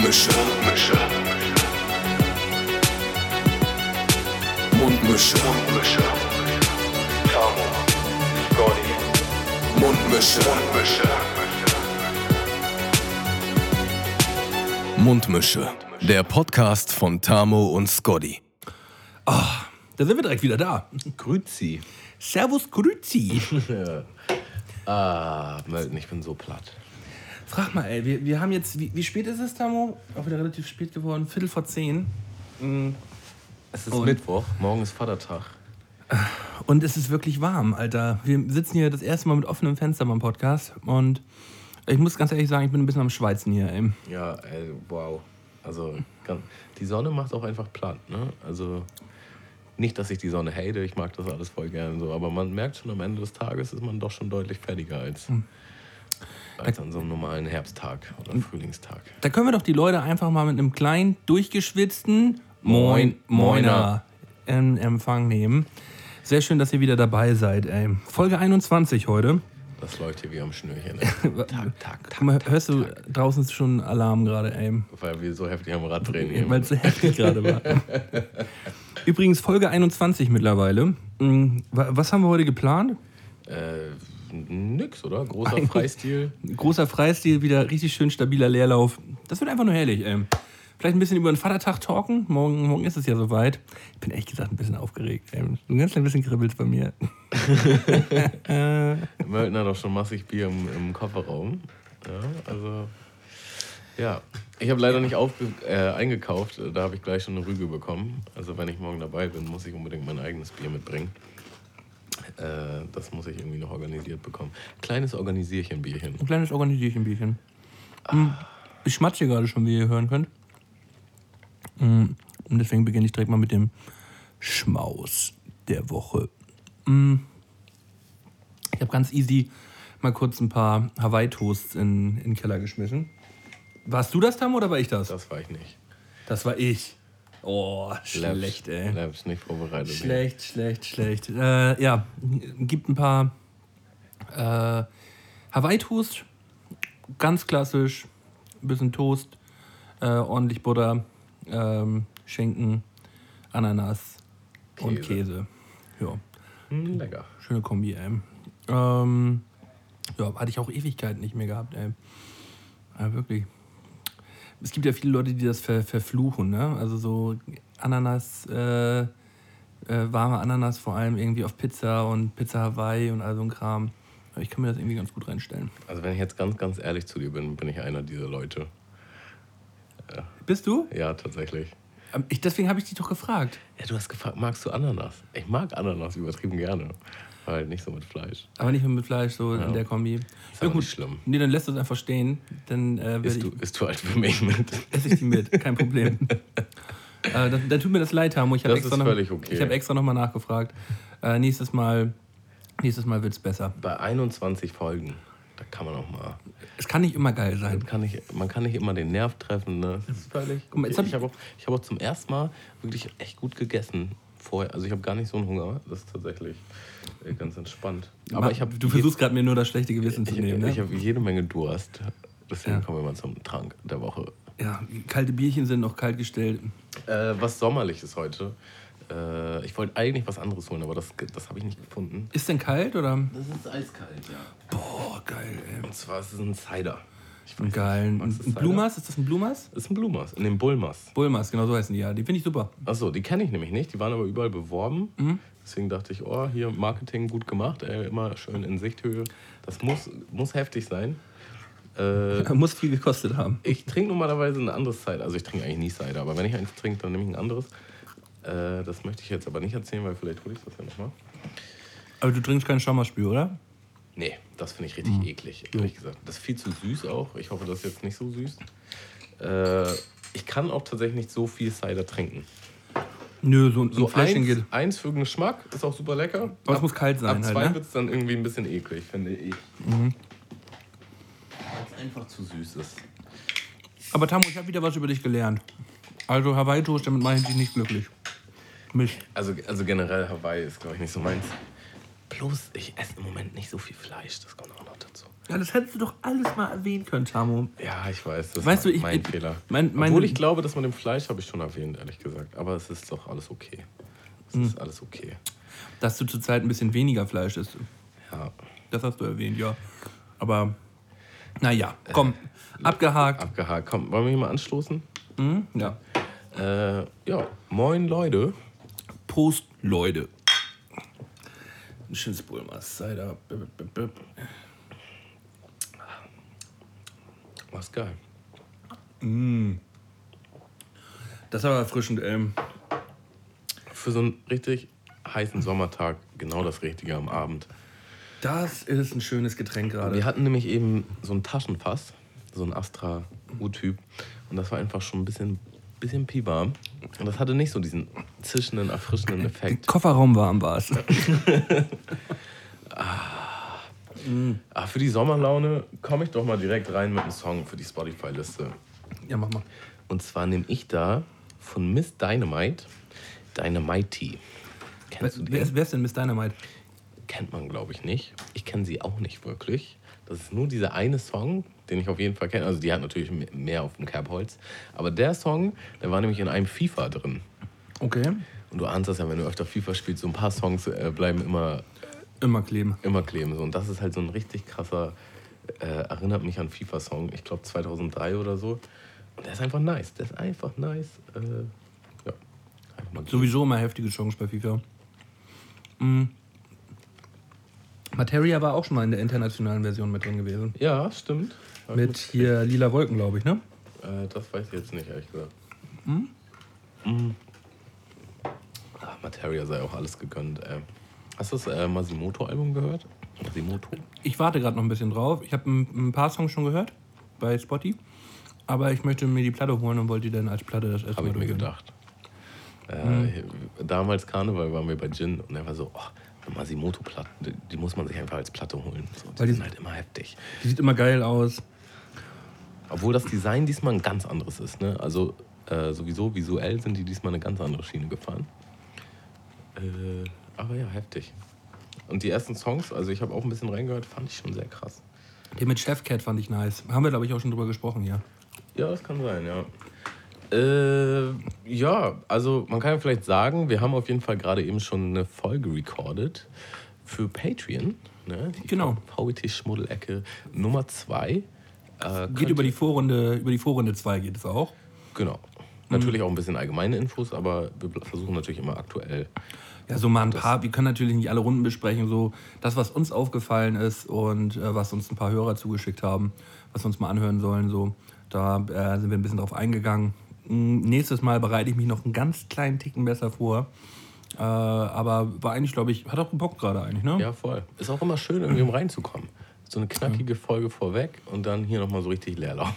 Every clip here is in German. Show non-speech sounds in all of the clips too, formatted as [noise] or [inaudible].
Mundmische. Mundmische. Mundmische. Mundmische. Tamo. Scotty. Mundmische. Mundmische. Mundmische. Der Podcast von Tamo und Scotty. Da sind wir direkt wieder da. Grüzi. Servus, Grüzi. [laughs] Ah, Melton, ich bin so platt. Frag mal, ey, wir, wir haben jetzt, wie, wie spät ist es, Tamo? Auch wieder relativ spät geworden, Viertel vor zehn. Es ist Und? Mittwoch, morgen ist Vatertag. Und es ist wirklich warm, Alter. Wir sitzen hier das erste Mal mit offenem Fenster beim Podcast. Und ich muss ganz ehrlich sagen, ich bin ein bisschen am Schweizen hier, ey. Ja, ey, wow. Also, die Sonne macht auch einfach platt, ne? Also, nicht, dass ich die Sonne hate, ich mag das alles voll gern so, aber man merkt schon am Ende des Tages ist man doch schon deutlich fertiger als, als an so einem normalen Herbsttag oder Frühlingstag. Da können wir doch die Leute einfach mal mit einem kleinen, durchgeschwitzten Moin, Moiner in Empfang nehmen. Sehr schön, dass ihr wieder dabei seid, ey. Folge 21 heute. Das läuft hier wie am Schnürchen. tak, tak, tak. Guck mal, hörst du draußen ist schon Alarm gerade, ey. Weil wir so heftig am Rad drehen hier. Weil es so heftig gerade war. [laughs] Übrigens Folge 21 mittlerweile. Wa- Was haben wir heute geplant? Äh, nix, oder? Großer Freistil. Großer Freistil, wieder richtig schön stabiler Leerlauf. Das wird einfach nur herrlich, ey. Vielleicht ein bisschen über den Vatertag talken. Morgen, morgen ist es ja soweit. Ich bin ehrlich gesagt ein bisschen aufgeregt. Ey. Ein ganz klein bisschen kribbelt bei mir. Melton hat auch schon massig Bier im, im Kofferraum. Ja, also. Ja, ich habe leider nicht äh, eingekauft. Da habe ich gleich schon eine Rüge bekommen. Also, wenn ich morgen dabei bin, muss ich unbedingt mein eigenes Bier mitbringen. Äh, das muss ich irgendwie noch organisiert bekommen. Kleines Organisierchen-Bierchen. Ein kleines Organisierchenbierchen. Mm, Ich schmatze hier gerade schon, wie ihr hören könnt. Mm, Und deswegen beginne ich direkt mal mit dem Schmaus der Woche. Mm, Ich habe ganz easy mal kurz ein paar Hawaii-Toasts in, in den Keller geschmissen. Warst du das, Tam, oder war ich das? Das war ich nicht. Das war ich. Oh, schlecht, ey. Labs nicht vorbereitet. Schlecht, schlecht, schlecht. Äh, ja, gibt ein paar äh, Hawaii-Toast. Ganz klassisch. Ein bisschen Toast, äh, ordentlich Butter, ähm, Schinken, Ananas und Käse. Käse. Ja, Hm, lecker. schöne Kombi, ey. Ähm, ja, hatte ich auch Ewigkeiten nicht mehr gehabt, ey. Ja, wirklich. Es gibt ja viele Leute, die das ver verfluchen, ne? Also so Ananas, äh, äh, warme Ananas vor allem irgendwie auf Pizza und Pizza Hawaii und all so ein Kram. Aber Ich kann mir das irgendwie ganz gut reinstellen. Also, wenn ich jetzt ganz, ganz ehrlich zu dir bin, bin ich einer dieser Leute. Bist du? Ja, tatsächlich. Ähm, Ich, deswegen habe ich dich doch gefragt. Ja, du hast gefragt, magst du Ananas? Ich mag Ananas übertrieben gerne. Aber halt nicht so mit Fleisch. Aber nicht mehr mit Fleisch, so in der Kombi. Ist aber nicht schlimm. Nee, dann lässt du es einfach stehen. Dann äh, Isst ich, du, isst du halt für mich mit. [laughs] esse ich die mit. Kein Problem. [laughs] äh, dann, dann tut mir das leid, Hamo. Ich habe extra, noch, okay. ich hab extra nochmal nachgefragt. Äh, nächstes Mal, nächstes Mal wird es besser. Bei 21 Folgen, da kann man auch mal. Es kann nicht immer geil sein. Kann nicht, man kann nicht immer den Nerv treffen. Ne? Das ist völlig. Mal, okay. hab ich habe auch, ich hab auch zum ersten Mal wirklich echt gut gegessen. Vorher. Also ich habe gar nicht so einen Hunger. Das ist tatsächlich äh, ganz entspannt. Aber ich habe du versuchst gerade mir nur das schlechte Gewissen zu ich, nehmen. ich Ne? habe jede Menge Durst. Deswegen Ja. kommen wir mal zum Trank der Woche. Ja, kalte Bierchen sind noch kalt gestellt. Äh, was sommerliches heute. Äh, ich wollte eigentlich was anderes holen, aber das, das habe ich nicht gefunden. Ist denn kalt oder? Das ist eiskalt, ja. Boah, geil, ey. Und zwar ist es ein Cider. Geil. nicht, Ein? Blumas? Ist das ein Blumas? Das ist ein Blumas, in dem Bullmas. Bulmas, genau so heißen die ja. Die finde ich super. Achso, die kenne ich nämlich nicht. Die waren aber überall beworben. Deswegen dachte ich, oh, hier Marketing gut gemacht. Ey, immer schön in Sichthöhe. Das muss, muss heftig sein. Äh, [laughs] Muss viel gekostet haben. ich trinke normalerweise ein anderes Cider. Also ich trinke eigentlich nie Cider, aber wenn ich eins trinke, dann nehme ich ein anderes. Äh, das möchte ich jetzt aber nicht erzählen, weil vielleicht hole ich das ja nochmal. Aber du trinkst kein Schaummerspül, oder? Nee, das finde ich richtig eklig, ehrlich gesagt. Das ist viel zu süß auch. Ich hoffe, das ist jetzt nicht so süß. Äh, ich kann auch tatsächlich nicht so viel Cider trinken. Nö, so, so So ein Fläschchen eins, geht. eins für den Geschmack, ist auch super lecker. Aber es muss kalt sein Ab halt, zwei ne? wird es dann irgendwie ein bisschen eklig, finde ich. Weil es einfach zu süß ist. Aber Tamu, ich habe wieder was über dich gelernt. Also Hawaii-Toast, damit mache ich dich nicht glücklich. Mich. Also, also generell Hawaii ist, glaube ich, nicht so meins. Plus, ich esse im Moment nicht so viel Fleisch. Das kommt auch noch dazu. Ja, das hättest du doch alles mal erwähnen können, Tamo. Ja, ich weiß, das Weißt du, ich- mein ich- Fehler. mein- mein- Obwohl ich glaube, dass man dem Fleisch habe ich schon erwähnt, ehrlich gesagt. Aber es ist doch alles okay. Es Hm. ist alles okay. Dass du zurzeit ein bisschen weniger Fleisch isst. Ja, Das hast du erwähnt, ja. Aber, naja, komm, abgehakt. abgehakt. Komm, wollen wir hier mal anstoßen? Hm? Ja. Äh, ja, moin Leute. Prost, Leute. Ein schönes Bulmers. Cider. Was geil. Das ist aber erfrischend, ey. Für so einen richtig heißen Sommertag genau das Richtige am Abend. Das ist ein schönes Getränk gerade. Wir hatten nämlich eben so ein Taschenfass, so ein Astra U-Typ. Und das war einfach schon ein bisschen, bisschen piwarm. Und das hatte nicht so diesen zischenden, erfrischenden Effekt. Kofferraum warm war es. [laughs] Ah, für die Sommerlaune komme ich doch mal direkt rein mit einem Song für die Spotify-Liste. Ja, mach mal. Und zwar nehme ich da von Miss Dynamite Dynamite. Kennst du die? Wer ist, wer ist denn Miss Dynamite? Kennt man, glaube ich, nicht. Ich kenne sie auch nicht wirklich. Das ist nur dieser eine Song, den ich auf jeden Fall kenne. Also die hat natürlich mehr auf dem Kerbholz. Aber der Song, der war nämlich in einem FIFA drin. Okay. Und du ahnst das ja, wenn du öfter FIFA spielst, so ein paar Songs äh, bleiben immer, Immer kleben. immer kleben. So. Und das ist halt so ein richtig krasser, äh, erinnert mich an FIFA-Song. Ich glaube 2003 oder so. Und der ist einfach nice. Der ist einfach nice. Äh, ja, einfach mal Sowieso immer heftige Chance bei FIFA. Mhm. Materia war auch schon mal in der internationalen Version mit drin gewesen. Ja, stimmt. Hab Mit hier lila Wolken, glaube ich, ne? Äh, das weiß ich jetzt nicht, ehrlich gesagt. Mhm. Ach, Materia sei auch alles gegönnt. Äh. Hast du das äh, Masimoto-Album gehört? Masimoto? Ich warte gerade noch ein bisschen drauf. Ich habe ein, ein paar Songs schon gehört bei Spotty. Aber ich möchte mir die Platte holen und wollte die dann als Platte das erste Habe Mal ich mir gedacht. Äh, Damals Karneval waren wir bei Gin und er war so, oh, Masimoto-Platte, die, muss man sich einfach als Platte holen. So, die Weil die- sind halt immer heftig. Die sieht immer geil aus. Obwohl das Design diesmal ein ganz anderes ist. Ne? Also äh, sowieso visuell sind die diesmal eine ganz andere Schiene gefahren. Äh, aber ja, heftig. Und die ersten Songs, also ich habe auch ein bisschen reingehört, fand ich schon sehr krass. Den mit Chef Cat fand ich nice. Haben wir, glaube ich, auch schon drüber gesprochen hier. Ja, das kann sein, ja. Äh, ja, also man kann ja vielleicht sagen, wir haben auf jeden Fall gerade eben schon eine Folge recorded für Patreon. Ne? Die Genau. VWT-Schmuddelecke Nummer 2. Äh, Geht über die Vorrunde, über die Vorrunde 2 geht es auch. Genau. Natürlich auch ein bisschen allgemeine Infos, aber wir versuchen natürlich immer aktuell. Ja, so mal ein paar, wir können natürlich nicht alle Runden besprechen, so das, was uns aufgefallen ist und äh, was uns ein paar Hörer zugeschickt haben, was wir uns mal anhören sollen, so. Da äh, sind wir ein bisschen drauf eingegangen. Nächstes Mal bereite ich mich noch einen ganz kleinen Ticken besser vor. Äh, aber war eigentlich, glaube ich, hat auch Bock gerade eigentlich, ne? Ja, voll. Ist auch immer schön, irgendwie um reinzukommen. So eine knackige Folge vorweg und dann hier nochmal so richtig Leerlauf.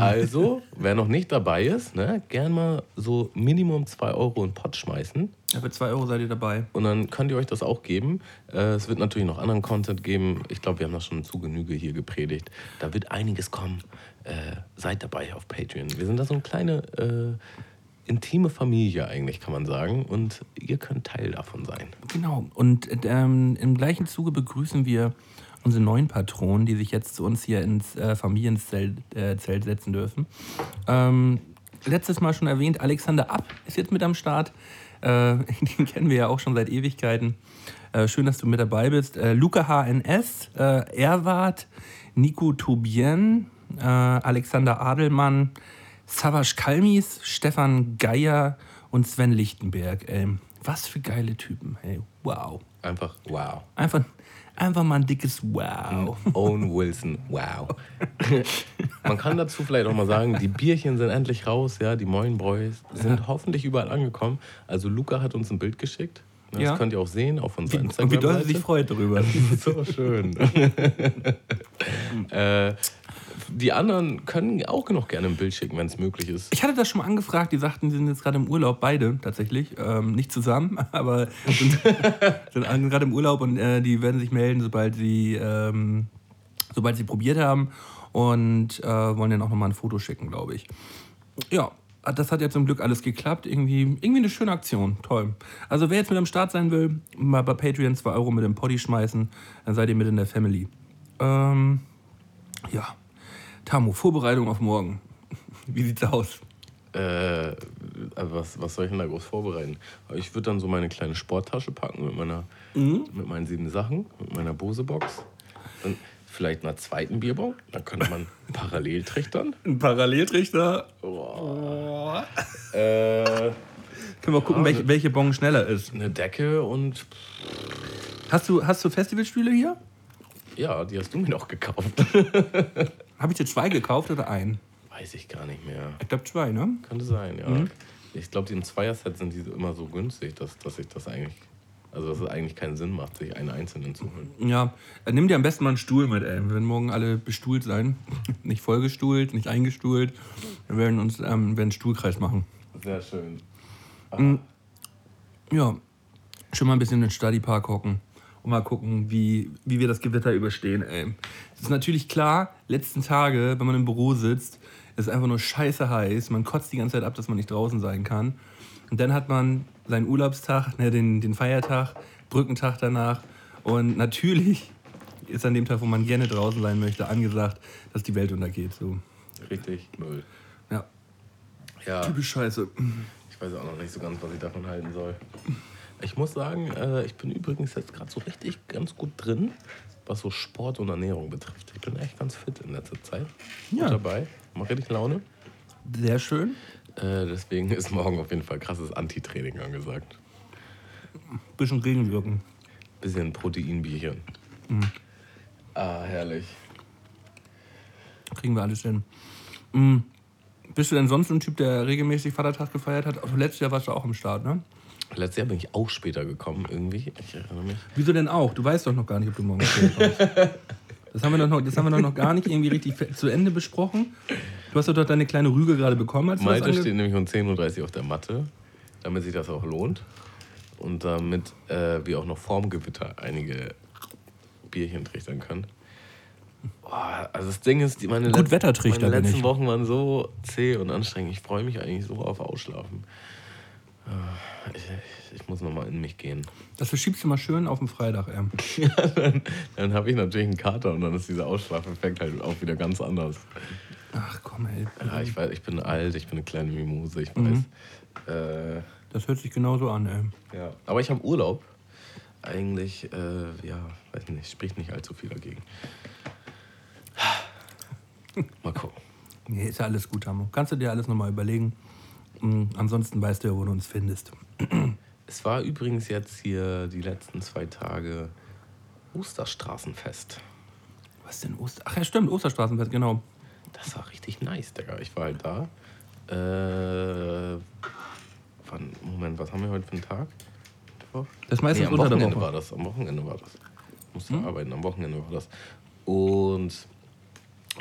also, wer noch nicht dabei ist, ne, gern mal so Minimum 2 Euro in den Pott schmeißen. Ja, für 2 Euro seid ihr dabei. Und dann könnt ihr euch das auch geben. Äh, es wird natürlich noch anderen Content geben. Ich glaube, wir haben das schon zu Genüge hier gepredigt. Da wird einiges kommen. Äh, seid dabei auf Patreon. Wir sind da so eine kleine äh, intime Familie eigentlich, kann man sagen. Und ihr könnt Teil davon sein. Genau. Und ähm, im gleichen Zuge begrüßen wir unsere neuen Patronen, die sich jetzt zu uns hier ins äh, Familienzelt äh, Zelt setzen dürfen. Ähm, letztes Mal schon erwähnt, Alexander Ab ist jetzt mit am Start. Äh, [laughs] den kennen wir ja auch schon seit Ewigkeiten. Äh, schön, dass du mit dabei bist. Äh, Luca HNS, äh, Erwart, Nico Tobien, äh, Alexander Adelmann, Savas Kalmis, Stefan Geier und Sven Lichtenberg. Ey, was für geile Typen. Hey, wow. Einfach wow. Einfach, einfach mal ein dickes Wow. Owen Wilson, wow. [laughs] Man kann dazu vielleicht auch mal sagen, die Bierchen sind endlich raus, ja, die Moinbräus sind hoffentlich überall angekommen. Also Luca hat uns ein Bild geschickt. Das Ja. könnt ihr auch sehen auf unserer Und wie doll sie sich Instagram-Seite. freut darüber. [laughs] So schön. [laughs] äh, die anderen können auch noch gerne ein Bild schicken, wenn es möglich ist. Ich hatte das schon mal angefragt, die sagten, sie sind jetzt gerade im Urlaub, beide tatsächlich. Ähm, nicht zusammen, [laughs] aber sind, [laughs] sind gerade im Urlaub und äh, die werden sich melden, sobald sie, ähm, sobald sie probiert haben und äh, wollen dann auch nochmal ein Foto schicken, glaube ich. Ja, das hat ja zum Glück alles geklappt. Irgendwie, irgendwie eine schöne Aktion. Toll. Also wer jetzt mit am Start sein will, mal bei Patreon 2 Euro mit dem Poddy schmeißen, dann seid ihr mit in der Family. Ähm, ja. Tamu, Vorbereitung auf morgen. [laughs] Wie sieht's aus? Äh, was, was soll ich denn da groß vorbereiten? Ich würde dann so meine kleine Sporttasche packen mit, meiner, mit meinen sieben Sachen, mit meiner Bose-Box. Dann vielleicht einer zweiten Bierbong. Dann könnte man [laughs] parallel trichtern. Ein Paralleltrichter. Äh, Können wir gucken, welche, welche Bon schneller ist. eine Decke und Hast du, hast du Festivalstühle hier? ja, die hast du mir noch gekauft. [laughs] Habe ich dir zwei gekauft oder einen? Weiß ich gar nicht mehr. Ich glaube zwei, ne? Könnte sein, ja. Ich glaube, die im Zweier-Set sind die immer so günstig, dass, dass ich das eigentlich, also dass es eigentlich keinen Sinn macht, sich einen einzelnen zu holen. Ja, äh, nimm dir am besten mal einen Stuhl mit, ey. Wir werden morgen alle bestuhlt sein. [laughs] nicht vollgestuhlt, nicht eingestuhlt. Wir werden uns ähm, werden einen Stuhlkreis machen. Sehr schön. Ja, schon mal ein bisschen in den Studypark hocken und mal gucken, wie, wie wir das Gewitter überstehen, ey. Es ist natürlich klar, letzten Tage, wenn man im Büro sitzt, ist es einfach nur scheiße heiß. Man kotzt die ganze Zeit ab, dass man nicht draußen sein kann. Und dann hat man seinen Urlaubstag, ne, den, den Feiertag, Brückentag danach. Und natürlich ist an dem Tag, wo man gerne draußen sein möchte, angesagt, dass die Welt untergeht. So. Richtig, null. Ja, Ja, typisch scheiße. ich weiß auch noch nicht so ganz, was ich davon halten soll. Ich muss sagen, äh, ich bin übrigens jetzt gerade so richtig ganz gut drin, was so Sport und Ernährung betrifft. Ich bin echt ganz fit in letzter Zeit. Gut Ja. dabei. Mach richtig Laune. Sehr schön. Äh, deswegen ist morgen auf jeden Fall krasses Anti-Training angesagt. Bisschen Regenwirken. Bisschen Proteinbierchen. Ah, herrlich. Kriegen wir alles hin. Mm. Bist du denn sonst ein Typ, der regelmäßig Vatertag gefeiert hat? Also letztes Jahr warst du auch am Start, ne? Letztes Jahr bin ich auch später gekommen, irgendwie. Ich erinnere mich. Wieso denn auch? Du weißt doch noch gar nicht, ob du morgen kommst. Das haben wir doch noch, das haben wir doch noch gar nicht irgendwie richtig zu Ende besprochen. Du hast doch dort deine kleine Rüge gerade bekommen, als Malte steht nämlich um 10.30 Uhr auf der Matte, damit sich das auch lohnt. Und damit äh, wir auch noch vorm Gewitter einige Bierchen trichtern können. Boah, also das Ding ist, meine, Gut letz- meine letzten. Wochen waren so zäh und anstrengend. Ich freue mich eigentlich so auf Ausschlafen. Ich, muss nochmal in mich gehen. Das verschiebst du mal schön auf den Freitag, ey. [laughs] dann dann habe ich natürlich einen Kater und dann ist dieser Ausschlafeffekt halt auch wieder ganz anders. Ach komm, ey. Ja, ich, weiß, ich bin alt, ich bin eine kleine Mimose, ich weiß. Mhm. Äh, Das hört sich genauso an, ey. Ja, aber ich habe Urlaub. Eigentlich, äh, ja, weiß nicht, spricht nicht allzu viel dagegen. Mal gucken. Nee, ist ja alles gut, Hamo. Kannst du dir alles nochmal überlegen. Mm, ansonsten weißt du ja, wo du uns findest. Es war übrigens jetzt hier die letzten zwei Tage Osterstraßenfest. Was denn Oster? Ach ja, stimmt, Osterstraßenfest, genau. Das war richtig nice, Digga. Ich war halt da. Äh, wann, Moment, was haben wir heute für einen Tag? Das ist meistens am unter der Wochenende Woche. war das. Am Wochenende war das. Ich musste arbeiten, am Wochenende war das. Und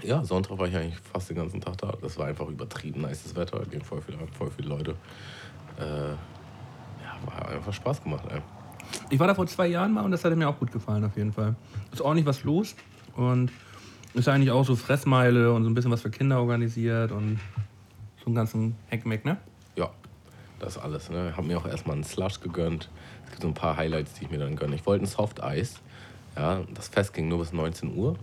ja, Sonntag war ich eigentlich fast den ganzen Tag da. Das war einfach übertrieben nices Wetter. Es ging voll viele, voll viele Leute. Äh, ja, war einfach Spaß gemacht, ey. Ich war da vor zwei Jahren mal und das hat mir auch gut gefallen, auf jeden Fall. Ist ordentlich was los und ist eigentlich auch so Fressmeile und so ein bisschen was für Kinder organisiert und so einen ganzen Heckmeck, ne? Ja, das alles. Ne? Ich habe mir auch erstmal einen Slush gegönnt. Es gibt so ein paar Highlights, die ich mir dann gönne. Ich wollte ein Soft Eis. Ja, das Fest ging nur bis 19 Uhr.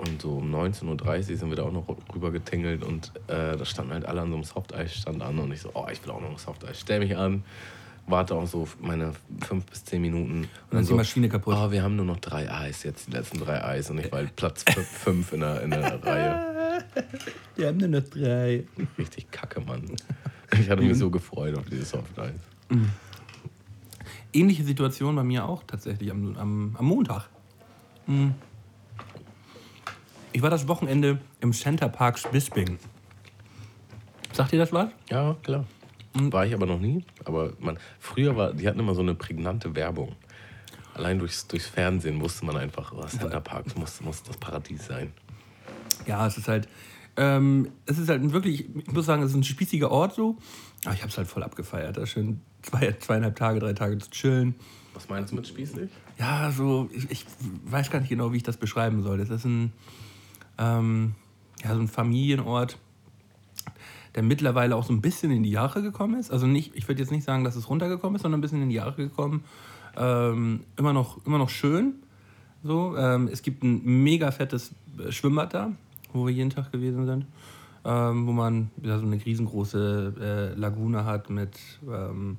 Und so um 19.30 Uhr sind wir da auch noch rüber getingelt und äh, da standen halt alle an so einem Softeis-Stand an und ich so, oh, ich will auch noch ein Softeis. Stell mich an, warte auch so meine fünf bis zehn Minuten. Und ist die Maschine kaputt. Oh, wir haben nur noch drei Eis, jetzt die letzten drei Eis und ich war halt Platz fü- [laughs] fünf in der, in der Reihe. Wir haben nur noch drei. Richtig kacke, Mann. Ich hatte mich so gefreut auf dieses Softeis. Ähnliche Situation bei mir auch tatsächlich am, am, am Montag. Hm. Ich war das Wochenende im Center Parks Bisping. Sagt ihr das was? Ja, klar. War ich aber noch nie. Aber man, früher war, die hatten immer so eine prägnante Werbung. Allein durchs, durchs Fernsehen wusste man einfach, oh, Center Parks muss, muss das Paradies sein. Ja, es ist halt, ähm, es ist halt ein wirklich, ich muss sagen, es ist ein spießiger Ort so. Aber ich habe es halt voll abgefeiert. Da schön zwei, zweieinhalb Tage, drei Tage zu chillen. Was meinst du mit spießig? Ja, so, ich, ich weiß gar nicht genau, wie ich das beschreiben soll. Das ist ein, ähm, ja, so ein Familienort. der mittlerweile auch so ein bisschen in die Jahre gekommen ist. Also nicht, ich würde jetzt nicht sagen, dass es runtergekommen ist, sondern ein bisschen in die Jahre gekommen. Ähm, immer, noch, immer noch schön. So, ähm, es gibt ein mega fettes äh, Schwimmbad da, wo wir jeden Tag gewesen sind. Ähm, wo man ja, so eine riesengroße äh, Lagune hat mit ähm,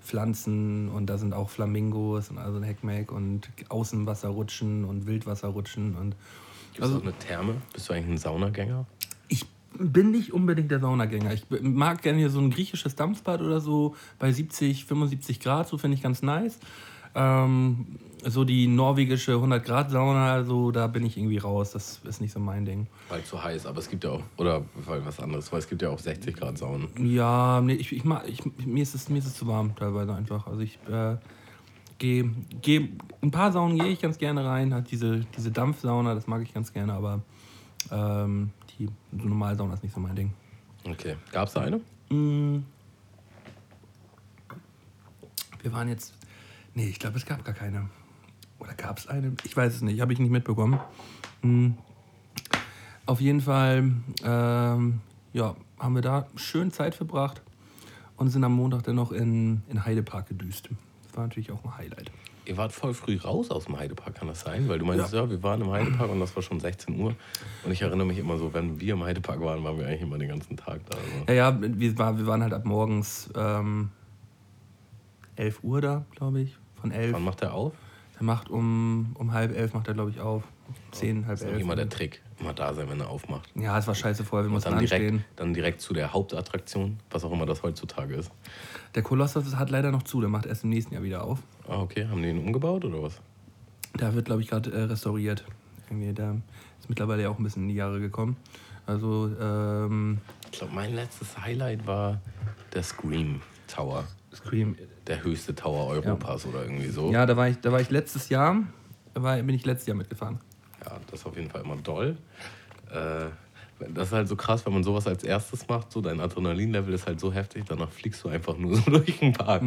Pflanzen und da sind auch Flamingos und also ein Heckmeck und Außenwasserrutschen und Wildwasserrutschen und Gibt es auch eine Therme? Bist du eigentlich ein Saunagänger? ich bin nicht unbedingt der Saunagänger. Ich mag gerne hier so ein griechisches Dampfbad oder so bei 70, 75 Grad, so finde ich ganz nice. Ähm, so die norwegische 100 Grad Sauna, so da bin ich irgendwie raus. Das ist nicht so mein Ding. Weil zu heiß, aber es gibt ja auch, oder weil was anderes, weil es gibt ja auch 60 Grad Saunen. Ja, nee, ich, ich, mag, ich, mir, ist es, mir ist es zu warm teilweise einfach. Also ich äh, gehe, geh, ein paar Saunen gehe ich ganz gerne rein. Halt diese, diese Dampfsauna, das mag ich ganz gerne, aber ähm, die normale Sauna ist nicht so mein Ding. Okay. Gab es da eine? Wir waren jetzt. Nee, ich glaube, es gab gar keine. Oder gab es eine? Ich weiß es nicht, habe ich nicht mitbekommen. Hm. Auf jeden Fall ähm, ja, haben wir da schön Zeit verbracht und sind am Montag dann noch in, in Heidepark gedüst. Das war natürlich auch ein Highlight. Ihr wart voll früh raus aus dem Heidepark, kann das sein? Weil du meinst, ja. wir waren im Heidepark und das war schon 16 Uhr. Und ich erinnere mich immer so, wenn wir im Heidepark waren, waren wir eigentlich immer den ganzen Tag da. Also. Ja, ja, wir, war, wir waren halt ab morgens ähm, 11 Uhr da, glaube ich. Von 11. Wann macht er auf? Der macht um, um halb elf, macht er, glaube ich, auf. 10, halb Das ist elf. immer der Trick. Immer da sein, wenn er aufmacht. Ja, es war scheiße vorher, wir mussten dann direkt, anstehen. dann direkt zu der Hauptattraktion, was auch immer das heutzutage ist. Der Kolossus hat leider noch zu, der macht erst im nächsten Jahr wieder auf. Ah, okay. Haben die ihn umgebaut oder was? Der wird, glaube ich, gerade äh, restauriert. Irgendwie, der ist mittlerweile ja auch ein bisschen in die Jahre gekommen. Also, ähm, Ich glaube, mein letztes Highlight war der Scream Tower. Scream. Der höchste Tower Europas oder irgendwie so. Ja, da war ich, da war ich letztes Jahr, da war, bin ich letztes Jahr mitgefahren. Ja, das ist auf jeden Fall immer doll. Äh, das ist halt so krass, wenn man sowas als erstes macht, so dein Adrenalinlevel ist halt so heftig, danach fliegst du einfach nur [laughs] so durch den Park.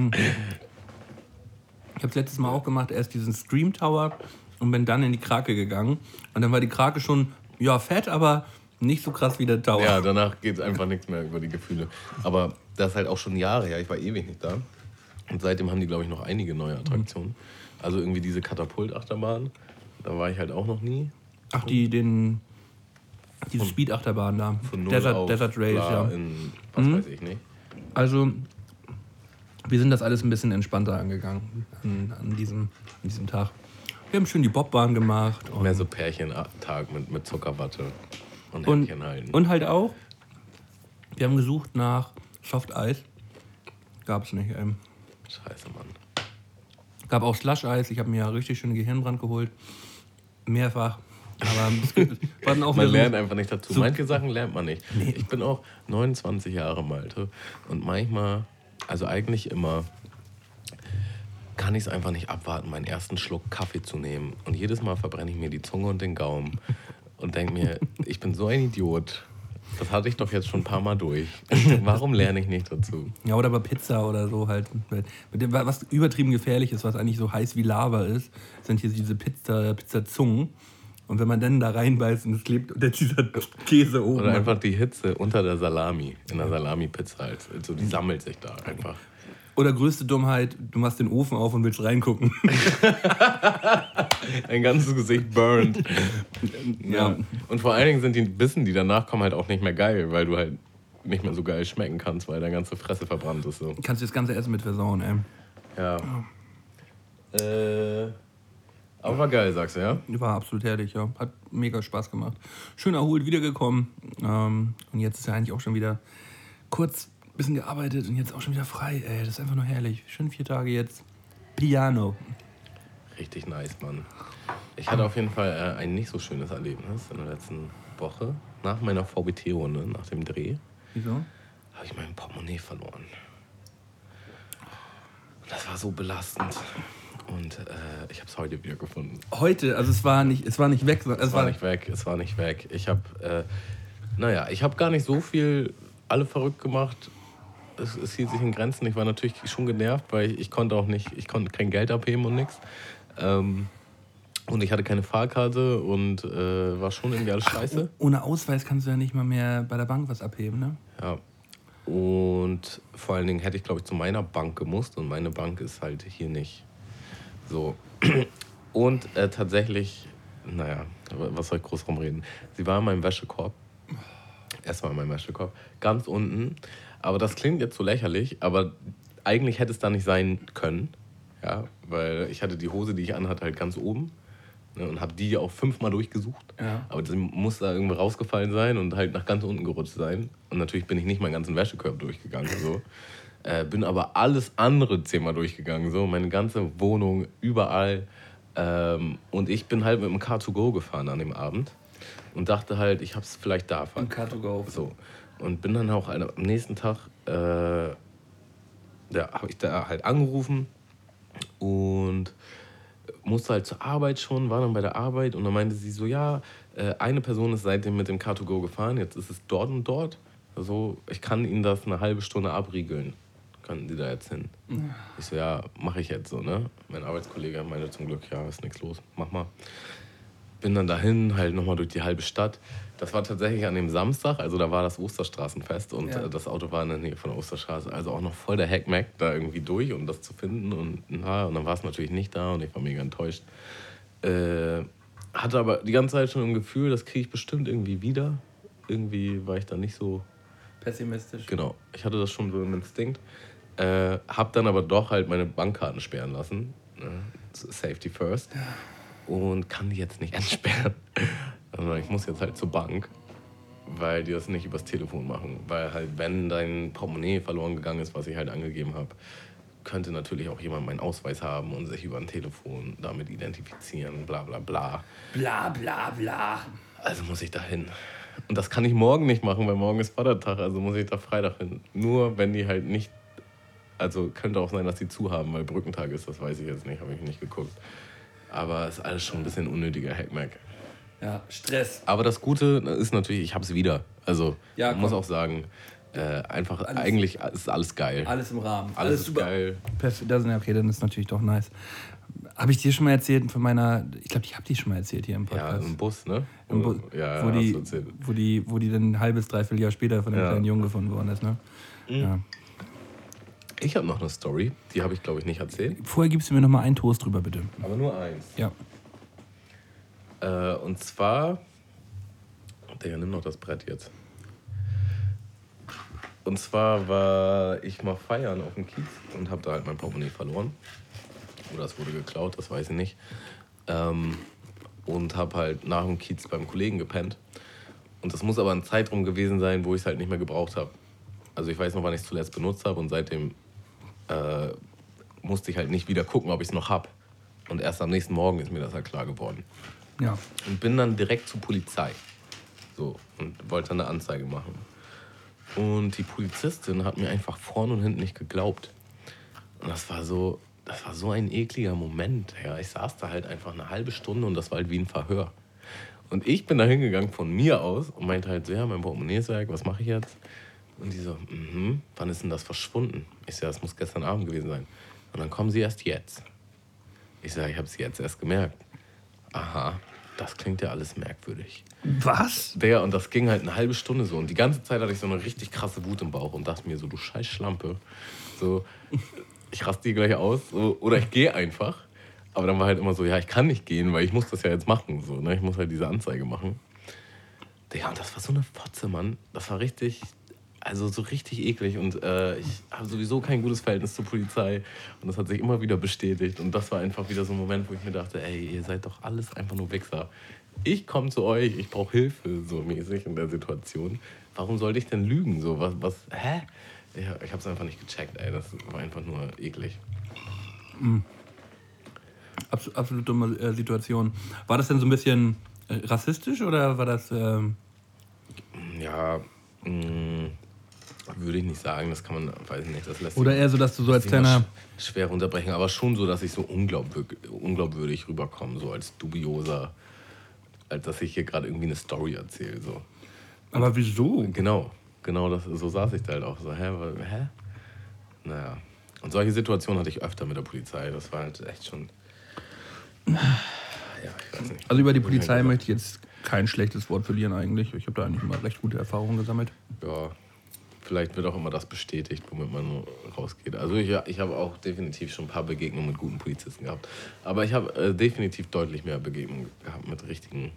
Ich habe es letztes Mal auch gemacht, erst diesen Scream Tower und bin dann in die Krake gegangen. Und dann war die Krake schon, ja, fett, aber nicht so krass wie der Tower. Ja, danach geht einfach nichts mehr über die Gefühle. Aber das ist halt auch schon Jahre her, ich war ewig nicht da. Und seitdem haben die, glaube ich, noch einige neue Attraktionen. Also irgendwie diese Katapultachterbahn, da war ich halt auch noch nie. Ach, die, den, diese Speed-Achterbahn da. Von null Desert, auf Desert Race, ja. Mhm. In, was weiß ich nicht. Also, wir sind das alles ein bisschen entspannter angegangen an, an, diesem, an diesem Tag. Wir haben schön die Bobbahn gemacht. Und, Mehr so Pärchentag mit, mit Zuckerwatte und Händchen halten. und halt auch, wir haben gesucht nach Soft Eis. Gab es nicht. Ähm. Scheiße, Mann. Gab auch Slush Eis. Ich habe mir ja richtig schön Gehirnbrand geholt. Mehrfach. Aber es gibt- war dann auch Man lernt einfach nicht dazu. so- Manche Sachen lernt man nicht. Ich bin auch 29 Jahre Malte und manchmal, also eigentlich immer, kann ich es einfach nicht abwarten, meinen ersten Schluck Kaffee zu nehmen. Und jedes Mal verbrenne ich mir die Zunge und den Gaumen und denke mir, ich bin so ein Idiot. Das hatte ich doch jetzt schon ein paar Mal durch. [laughs] Warum lerne ich nicht dazu? Ja, oder bei Pizza oder so halt. Mit dem, was übertrieben gefährlich ist, was eigentlich so heiß wie Lava ist, sind hier diese Pizza, Pizzazungen. Und wenn man dann da reinbeißt und es klebt unter dieser Käse oben. Oder einfach die Hitze unter der Salami, in der Salami-Pizza. halt. Also die sammelt sich da einfach. Oder größte Dummheit, du machst den Ofen auf und willst reingucken. [laughs] [laughs] [laughs] Ein ganzes Gesicht burned. [laughs] Ja. ja. Und vor allen Dingen sind die Bissen, die danach kommen, halt auch nicht mehr geil, weil du halt nicht mehr so geil schmecken kannst, weil deine ganze Fresse verbrannt ist. So. Kannst du das ganze Essen mit versauen, ey. Ja. Äh, aber war geil, sagst du, ja? War absolut herrlich, ja. Hat mega Spaß gemacht. Schön erholt wiedergekommen. Ähm, und jetzt ist ja eigentlich auch schon wieder kurz ein bisschen gearbeitet und jetzt auch schon wieder frei. Ey, das ist einfach nur herrlich. Schön vier Tage jetzt. Piano. Richtig nice, Mann. Ich hatte auf jeden Fall äh, ein nicht so schönes Erlebnis in der letzten Woche. Nach meiner VBT-Runde, nach dem Dreh, Wieso? habe ich mein Portemonnaie verloren. Und das war so belastend. Und äh, ich habe es heute wieder gefunden. Heute, also es war nicht, es war nicht weg, sondern es war nicht weg, es war nicht weg. Ich habe, äh, naja, ich habe gar nicht so viel alle verrückt gemacht. Es, es hielt sich in Grenzen. Ich war natürlich schon genervt, weil ich, ich konnte auch nicht, ich konnte kein Geld abheben und nichts. Ähm, und ich hatte keine Fahrkarte und äh, war schon irgendwie alles scheiße. Ohne Ausweis kannst du ja nicht mal mehr bei der Bank was abheben, ne? Ja. Und vor allen Dingen hätte ich, glaube ich, zu meiner Bank gemusst und meine Bank ist halt hier nicht. So. [clears throat] Und äh, tatsächlich, naja, was soll ich groß rumreden? Sie war in meinem Wäschekorb. Erstmal in meinem Wäschekorb. Ganz unten. Aber das klingt jetzt so lächerlich, aber eigentlich hätte es da nicht sein können. Ja, weil ich hatte die Hose, die ich anhatte, halt ganz oben. Ne, und habe die auch fünfmal durchgesucht. Ja. Aber das muss da irgendwie rausgefallen sein und halt nach ganz unten gerutscht sein. Und natürlich bin ich nicht meinen ganzen Wäschekorb durchgegangen. So. Äh, bin aber alles andere zehnmal durchgegangen. So. Meine ganze Wohnung, überall. Ähm, und ich bin halt mit dem Car2Go gefahren an dem Abend. Und dachte halt, ich habe es vielleicht da Im Car2Go. So. Und bin dann auch am nächsten Tag, äh, da habe ich da halt angerufen musste halt zur Arbeit schon, war dann bei der Arbeit und dann meinte sie so, ja, äh, eine Person ist seitdem mit dem Car2Go gefahren, jetzt ist es dort und dort. Also ich kann Ihnen das eine halbe Stunde abriegeln. Könnten Sie da jetzt hin? Ich so, ja, mache ich jetzt so, ne? Mein Arbeitskollege meinte zum Glück, ja, ist nichts los, mach mal. Bin dann dahin, halt nochmal durch die halbe Stadt. Das war tatsächlich an dem Samstag, also da war das Osterstraßenfest und Ja. äh, das Auto war in der Nähe von der Osterstraße. Also auch noch voll der Hackmack da irgendwie durch, um das zu finden. Und, na, und dann war es natürlich nicht da und ich war mega enttäuscht. Äh, hatte aber die ganze Zeit schon ein Gefühl, das kriege ich bestimmt irgendwie wieder. Irgendwie war ich da nicht so Pessimistisch. Genau, ich hatte das schon so im Instinkt. Äh, hab dann aber doch halt meine Bankkarten sperren lassen. Ne? Safety first. Und kann die jetzt nicht [laughs] entsperren. Also ich muss jetzt halt zur Bank, weil die das nicht übers Telefon machen. Weil halt, wenn dein Portemonnaie verloren gegangen ist, was ich halt angegeben habe, könnte natürlich auch jemand meinen Ausweis haben und sich über ein Telefon damit identifizieren, bla bla bla. Bla bla bla. Also muss ich da hin. Und das kann ich morgen nicht machen, weil morgen ist Vatertag, also muss ich da Freitag hin. Nur wenn die halt nicht. Also könnte auch sein, dass die zu haben, weil Brückentag ist, das weiß ich jetzt nicht, habe ich nicht geguckt. Aber ist alles schon ein bisschen unnötiger Hackmack. Ja, Stress. Aber das Gute ist natürlich, ich habe es wieder. Also Ja, man muss auch sagen, äh, einfach Alles- eigentlich ist alles geil. Alles im Rahmen. Alles, ist super. geil. Perfekt. Das, okay, dann ist natürlich doch nice. Habe ich dir schon mal erzählt von meiner, ich glaube, ich habe die schon mal erzählt hier im Ja, Podcast. im Bus, ne? Im Bu- ja, wo, hast die, wo, die, wo die dann ein halbes, dreiviertel Jahr später von einem Ja. Mhm. kleinen Jungen gefunden worden ist. Ne? Ja. Ich habe noch eine Story, die habe ich glaube ich nicht erzählt. Vorher gibst du mir noch mal einen Toast drüber, bitte. Aber nur eins. Ja. Äh, und zwar. Digga, nimm noch das Brett jetzt. Und zwar war ich mal feiern auf dem Kiez und habe da halt mein Portemonnaie verloren. Oder es wurde geklaut, das weiß ich nicht. Ähm, und habe halt nach dem Kiez beim Kollegen gepennt. Und das muss aber ein Zeitraum gewesen sein, wo ich es halt nicht mehr gebraucht habe. Also ich weiß noch, wann ich es zuletzt benutzt habe und seitdem äh, musste ich halt nicht wieder gucken, ob ich es noch habe. Und erst am nächsten Morgen ist mir das halt klar geworden Ja. und bin dann direkt zur Polizei. So, und wollte eine Anzeige machen. Und die Polizistin hat mir einfach vorne und hinten nicht geglaubt. Und das war so, das war so ein ekliger Moment. Ja, ich saß da halt einfach eine halbe Stunde und das war halt wie ein Verhör. Und ich bin da hingegangen von mir aus und meinte halt so, ja, mein Portemonnaie ist weg, was mache ich jetzt? Und die so, mhm, wann ist denn das verschwunden? Ich so, das muss gestern Abend gewesen sein. Und dann kommen sie erst jetzt. Ich sage, ich habe es jetzt erst gemerkt. Aha, das klingt ja alles merkwürdig. Was? Der, und das ging halt eine halbe Stunde so. Und die ganze Zeit hatte ich so eine richtig krasse Wut im Bauch und dachte mir so, du scheiß Schlampe. So, ich raste die gleich aus. So, oder ich gehe einfach. Aber dann war halt immer so, ja, ich kann nicht gehen, weil ich muss das ja jetzt machen. So, ne? Ich muss halt diese Anzeige machen. Ja, und das war so eine Fotze, Mann. Das war richtig, also so richtig eklig. Und äh, ich habe sowieso kein gutes Verhältnis zur Polizei. Und das hat sich immer wieder bestätigt. Und das war einfach wieder so ein Moment, wo ich mir dachte, ey, ihr seid doch alles einfach nur Wichser. Ich komme zu euch, ich brauche Hilfe, so mäßig in der Situation. Warum sollte ich denn lügen? So, was, was, hä? Ja, ich habe es einfach nicht gecheckt, ey. Das war einfach nur eklig. Abs absolut dumme äh, Situation. War das denn so ein bisschen äh, rassistisch oder war das. ähm, Ja, mh, würde ich nicht sagen, das kann man, weiß ich nicht, das lässt oder eher so, dass du so als kleiner. sch- schwer runterbrechen, aber schon so, dass ich so unglaubwürdig, unglaubwürdig rüberkomme, so als dubioser, als dass ich hier gerade irgendwie eine Story erzähle. So. Aber wieso? Genau, genau, das, so saß ich da halt auch so, hä, hä? Naja. Und solche Situationen hatte ich öfter mit der Polizei, das war halt echt schon. [sighs] Ja, ich weiß nicht. Also über die Polizei möchte ich jetzt kein schlechtes Wort verlieren eigentlich. Ich habe da eigentlich immer recht gute Erfahrungen gesammelt. Ja, vielleicht wird auch immer das bestätigt, womit man rausgeht. Also ich, ich habe auch definitiv schon ein paar Begegnungen mit guten Polizisten gehabt. Aber ich habe äh, definitiv deutlich mehr Begegnungen gehabt mit richtigen,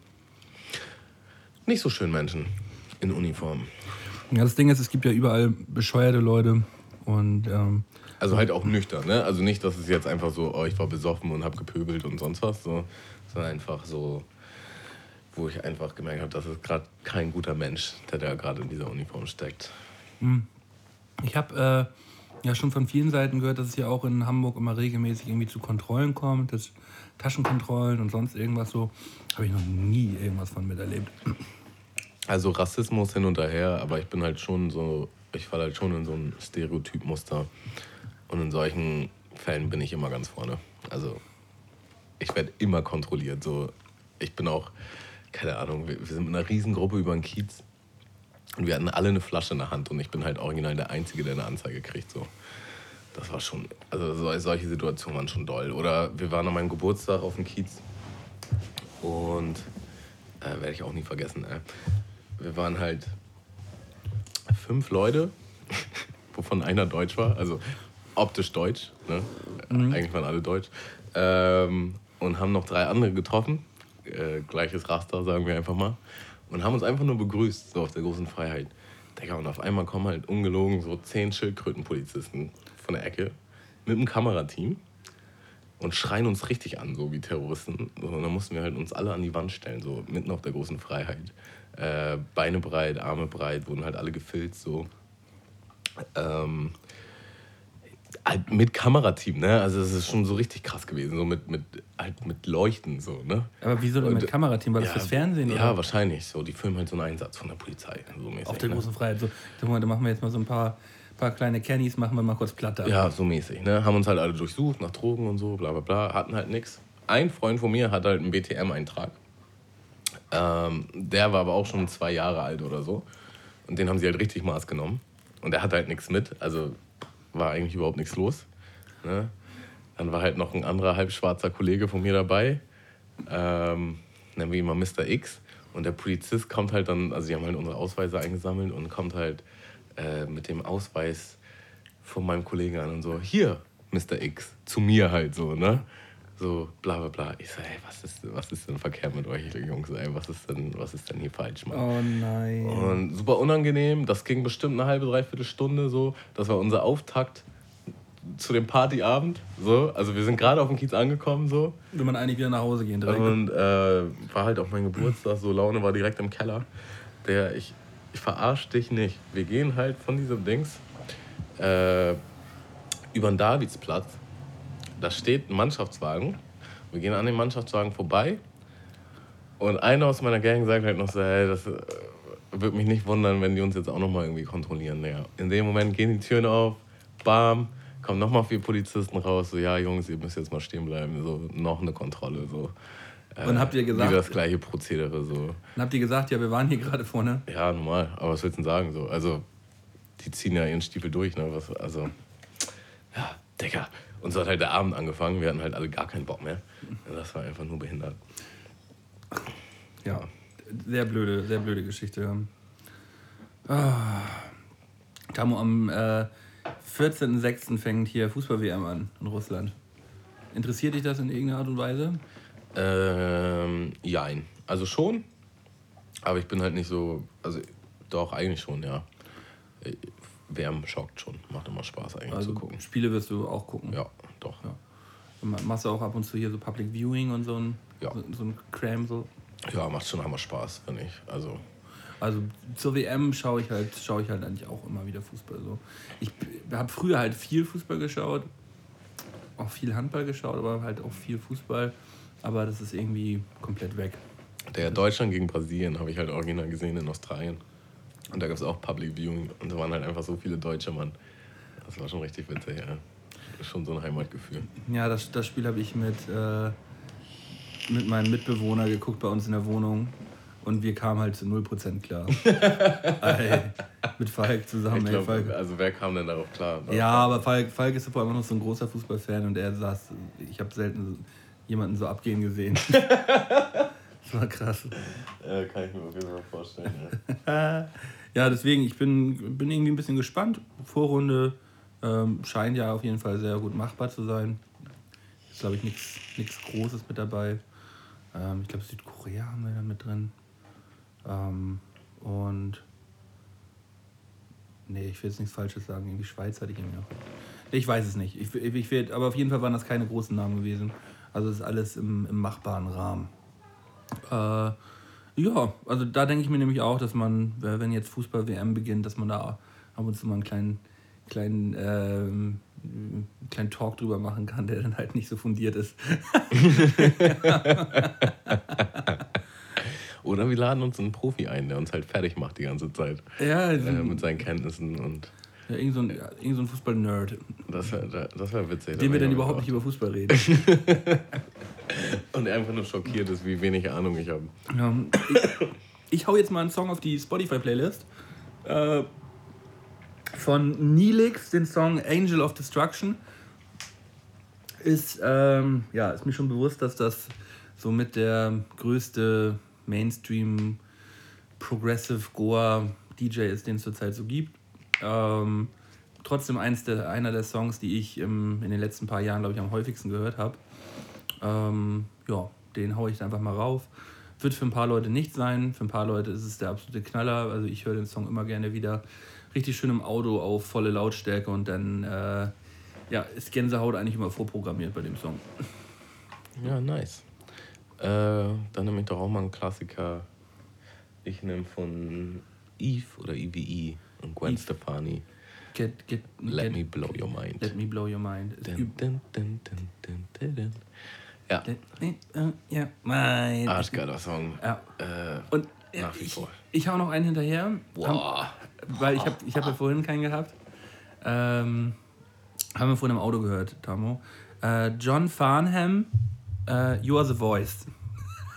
nicht so schönen Menschen in Uniform. Ja, das Ding ist, es gibt ja überall bescheuerte Leute und ähm, also halt auch nüchtern, ne? Also nicht, dass es jetzt einfach so, oh, ich war besoffen und habe gepöbelt und sonst was, so, sondern einfach so, wo ich einfach gemerkt habe, das ist gerade kein guter Mensch, der da gerade in dieser Uniform steckt. Hm. Ich habe äh, ja schon von vielen Seiten gehört, dass es ja auch in Hamburg immer regelmäßig irgendwie zu Kontrollen kommt, dass Taschenkontrollen und sonst irgendwas so. Habe ich noch nie irgendwas von miterlebt. Also Rassismus hin und her, aber ich bin halt schon so, ich falle halt schon in so ein Stereotypmuster. Und in solchen Fällen bin ich immer ganz vorne. Also ich werde immer kontrolliert. So, ich bin auch, keine Ahnung, wir, wir sind mit einer Riesengruppe über den Kiez und wir hatten alle eine Flasche in der Hand und ich bin halt original der Einzige, der eine Anzeige kriegt. So. Das war schon, also solche Situationen waren schon doll. Oder wir waren an meinem Geburtstag auf dem Kiez und äh, werde ich auch nie vergessen. Äh. Wir waren halt fünf Leute, [laughs] wovon einer deutsch war, also optisch deutsch. Ne? Mhm. Eigentlich waren alle deutsch. Ähm, und haben noch drei andere getroffen. Äh, gleiches Raster, sagen wir einfach mal. Und haben uns einfach nur begrüßt, so auf der großen Freiheit. Digga, und auf einmal kommen halt ungelogen so zehn Schildkrötenpolizisten von der Ecke mit einem Kamerateam und schreien uns richtig an, so wie Terroristen. Und dann mussten wir halt uns alle an die Wand stellen, so mitten auf der großen Freiheit. Äh, Beine breit, Arme breit, wurden halt alle gefilzt, so. Ähm, mit Kamerateam, ne? Also es ist schon so richtig krass gewesen, so mit, mit, halt mit Leuchten so, ne? Aber wieso denn mit Kamerateam? War das ja, fürs Fernsehen? Ja, oder? wahrscheinlich. So, die filmen halt so einen Einsatz von der Polizei. So mäßig, Auf der ne? großen Freiheit. So, dann machen wir jetzt mal so ein paar, paar kleine Cannys, machen wir mal kurz Platte. Ja, so mäßig, ne? Haben uns halt alle durchsucht nach Drogen und so, bla bla bla, hatten halt nichts. Ein Freund von mir hat halt einen BTM-Eintrag. Ähm, der war aber auch schon zwei Jahre alt oder so. Und den haben sie halt richtig Maß genommen. Und der hat halt nichts mit. Also war eigentlich überhaupt nichts los. Ne? Dann war halt noch ein anderer halbschwarzer Kollege von mir dabei, ähm, nennen wir ihn mal Mr. X. Und der Polizist kommt halt dann, also sie haben halt unsere Ausweise eingesammelt und kommt halt äh, mit dem Ausweis von meinem Kollegen an und so, hier, Mr. X, zu mir halt so, ne? So, bla bla bla. Ich so, ey, was ist, was ist denn verkehrt mit euch, Jungs, ey? Was ist denn, was ist denn hier falsch, Mann? Oh nein. Und super unangenehm. Das ging bestimmt eine halbe, dreiviertel Stunde so. Das war unser Auftakt zu dem Partyabend. So. Also wir sind gerade auf dem Kiez angekommen. So. Will man eigentlich wieder nach Hause gehen direkt. Und äh, war halt auch mein Geburtstag. So Laune war direkt im Keller. Der, ich, ich verarsch dich nicht. Wir gehen halt von diesem Dings äh, über den Davidsplatz da steht ein Mannschaftswagen. Wir gehen an dem Mannschaftswagen vorbei. Und einer aus meiner Gang sagt halt noch so, hey, das äh, würde mich nicht wundern, wenn die uns jetzt auch nochmal irgendwie kontrollieren. Ja. In dem Moment gehen die Türen auf, bam, kommen nochmal vier Polizisten raus, so, ja Jungs, ihr müsst jetzt mal stehen bleiben, so, noch eine Kontrolle, so. Äh, und habt ihr gesagt... Wieder das gleiche Prozedere, so. Und habt ihr gesagt, ja, wir waren hier gerade vorne? Ja, normal, aber was willst du denn sagen, so, also, die ziehen ja ihren Stiefel durch, ne, was, also, ja, Digga, und so hat halt der Abend angefangen. Wir hatten halt alle gar keinen Bock mehr. Das war einfach nur behindert. Ja, sehr blöde, sehr blöde Geschichte. Ah. Tamo, am äh, 14.06. fängt hier Fußball-WM an in Russland. Interessiert dich das in irgendeiner Art und Weise? Ähm, jein. Also schon, aber ich bin halt nicht so, also doch, eigentlich schon, ja. WM schockt schon. Macht immer Spaß eigentlich also zu gucken. Spiele wirst du auch gucken? Ja, doch. Ja. Machst du auch ab und zu hier so Public Viewing und so ein, ja. so, so ein Cram so? Ja, macht schon einmal Spaß, finde ich. Also, also zur WM schaue ich halt, schaue ich halt eigentlich auch immer wieder Fußball. So. Ich habe früher halt viel Fußball geschaut, auch viel Handball geschaut, aber halt auch viel Fußball. Aber das ist irgendwie komplett weg. Der Deutschland gegen Brasilien habe ich halt original gesehen in Australien. Und da gab es auch Public Viewing und da waren halt einfach so viele Deutsche, Mann. Das war schon richtig witzig, ja. Schon so ein Heimatgefühl. Ja, das, das Spiel habe ich mit, äh, mit meinem Mitbewohner geguckt bei uns in der Wohnung. Und wir kamen halt zu 0% klar. [laughs] Ey, mit Falk zusammen. Glaub, ey, Falk. Also wer kam denn darauf klar? Ja, aber Falk, Falk ist vor allem noch so ein großer Fußballfan und er saß, ich habe selten jemanden so abgehen gesehen. [laughs] Das war krass. Äh, kann ich mir auf jeden Fall vorstellen. Ja, [laughs] deswegen, ich bin, bin irgendwie ein bisschen gespannt. Vorrunde ähm, scheint ja auf jeden Fall sehr gut machbar zu sein. Ist, glaube ich, nichts Großes mit dabei. Ähm, ich glaube, Südkorea haben wir da mit drin. Ähm, und. Nee, ich will jetzt nichts Falsches sagen. Irgendwie Schweiz hatte ich irgendwie noch. Ich weiß es nicht. Ich, ich werd, aber auf jeden Fall waren das keine großen Namen gewesen. Also ist alles im, im machbaren Rahmen. Äh, ja, also da denke ich mir nämlich auch, dass man, äh, wenn jetzt Fußball-WM beginnt, dass man da ab und zu mal einen kleinen, kleinen, ähm, kleinen Talk drüber machen kann, der dann halt nicht so fundiert ist. [laughs] Oder wir laden uns einen Profi ein, der uns halt fertig macht die ganze Zeit. Ja, also, Äh, mit seinen Kenntnissen und ja irgend so ein, irgend so ein Fußball-Nerd, das wäre das wär witzig. dem wir Da dann überhaupt nicht über Fußball reden. [laughs] Und der einfach nur schockiert ist, wie wenig Ahnung ich habe. Ja, ich, ich hau jetzt mal einen Song auf die Spotify-Playlist. Äh, von Neelix, den Song Angel of Destruction. Ist, ähm, ja, ist mir schon bewusst, dass das somit der größte Mainstream Progressive Goa DJ ist, den es zurzeit so gibt. Ähm, trotzdem eins der, einer der Songs, die ich im, in den letzten paar Jahren, glaube ich, am häufigsten gehört habe. Ähm, ja, den haue ich einfach mal rauf. Wird für ein paar Leute nicht sein, für ein paar Leute ist es der absolute Knaller. Also ich höre den Song immer gerne wieder richtig schön im Auto auf volle Lautstärke und dann äh, ja, ist Gänsehaut eigentlich immer vorprogrammiert bei dem Song. Ja, nice. Äh, dann nehme ich doch auch mal einen Klassiker. Ich nehme von Eve oder EVE und Gwen. Stefani. Get, get, Let get, me blow your mind. Let me blow your mind. Dun, dun, dun. Ja, yeah, mein. arschgeiler Song. Ja. Äh, Und ja, Nach wie ich, vor. ich hau noch einen hinterher. Boah. Weil ich habe ich hab ja vorhin keinen gehabt. Ähm, haben wir vorhin im Auto gehört, Tamo. Äh, John Farnham, äh, You Are the Voice.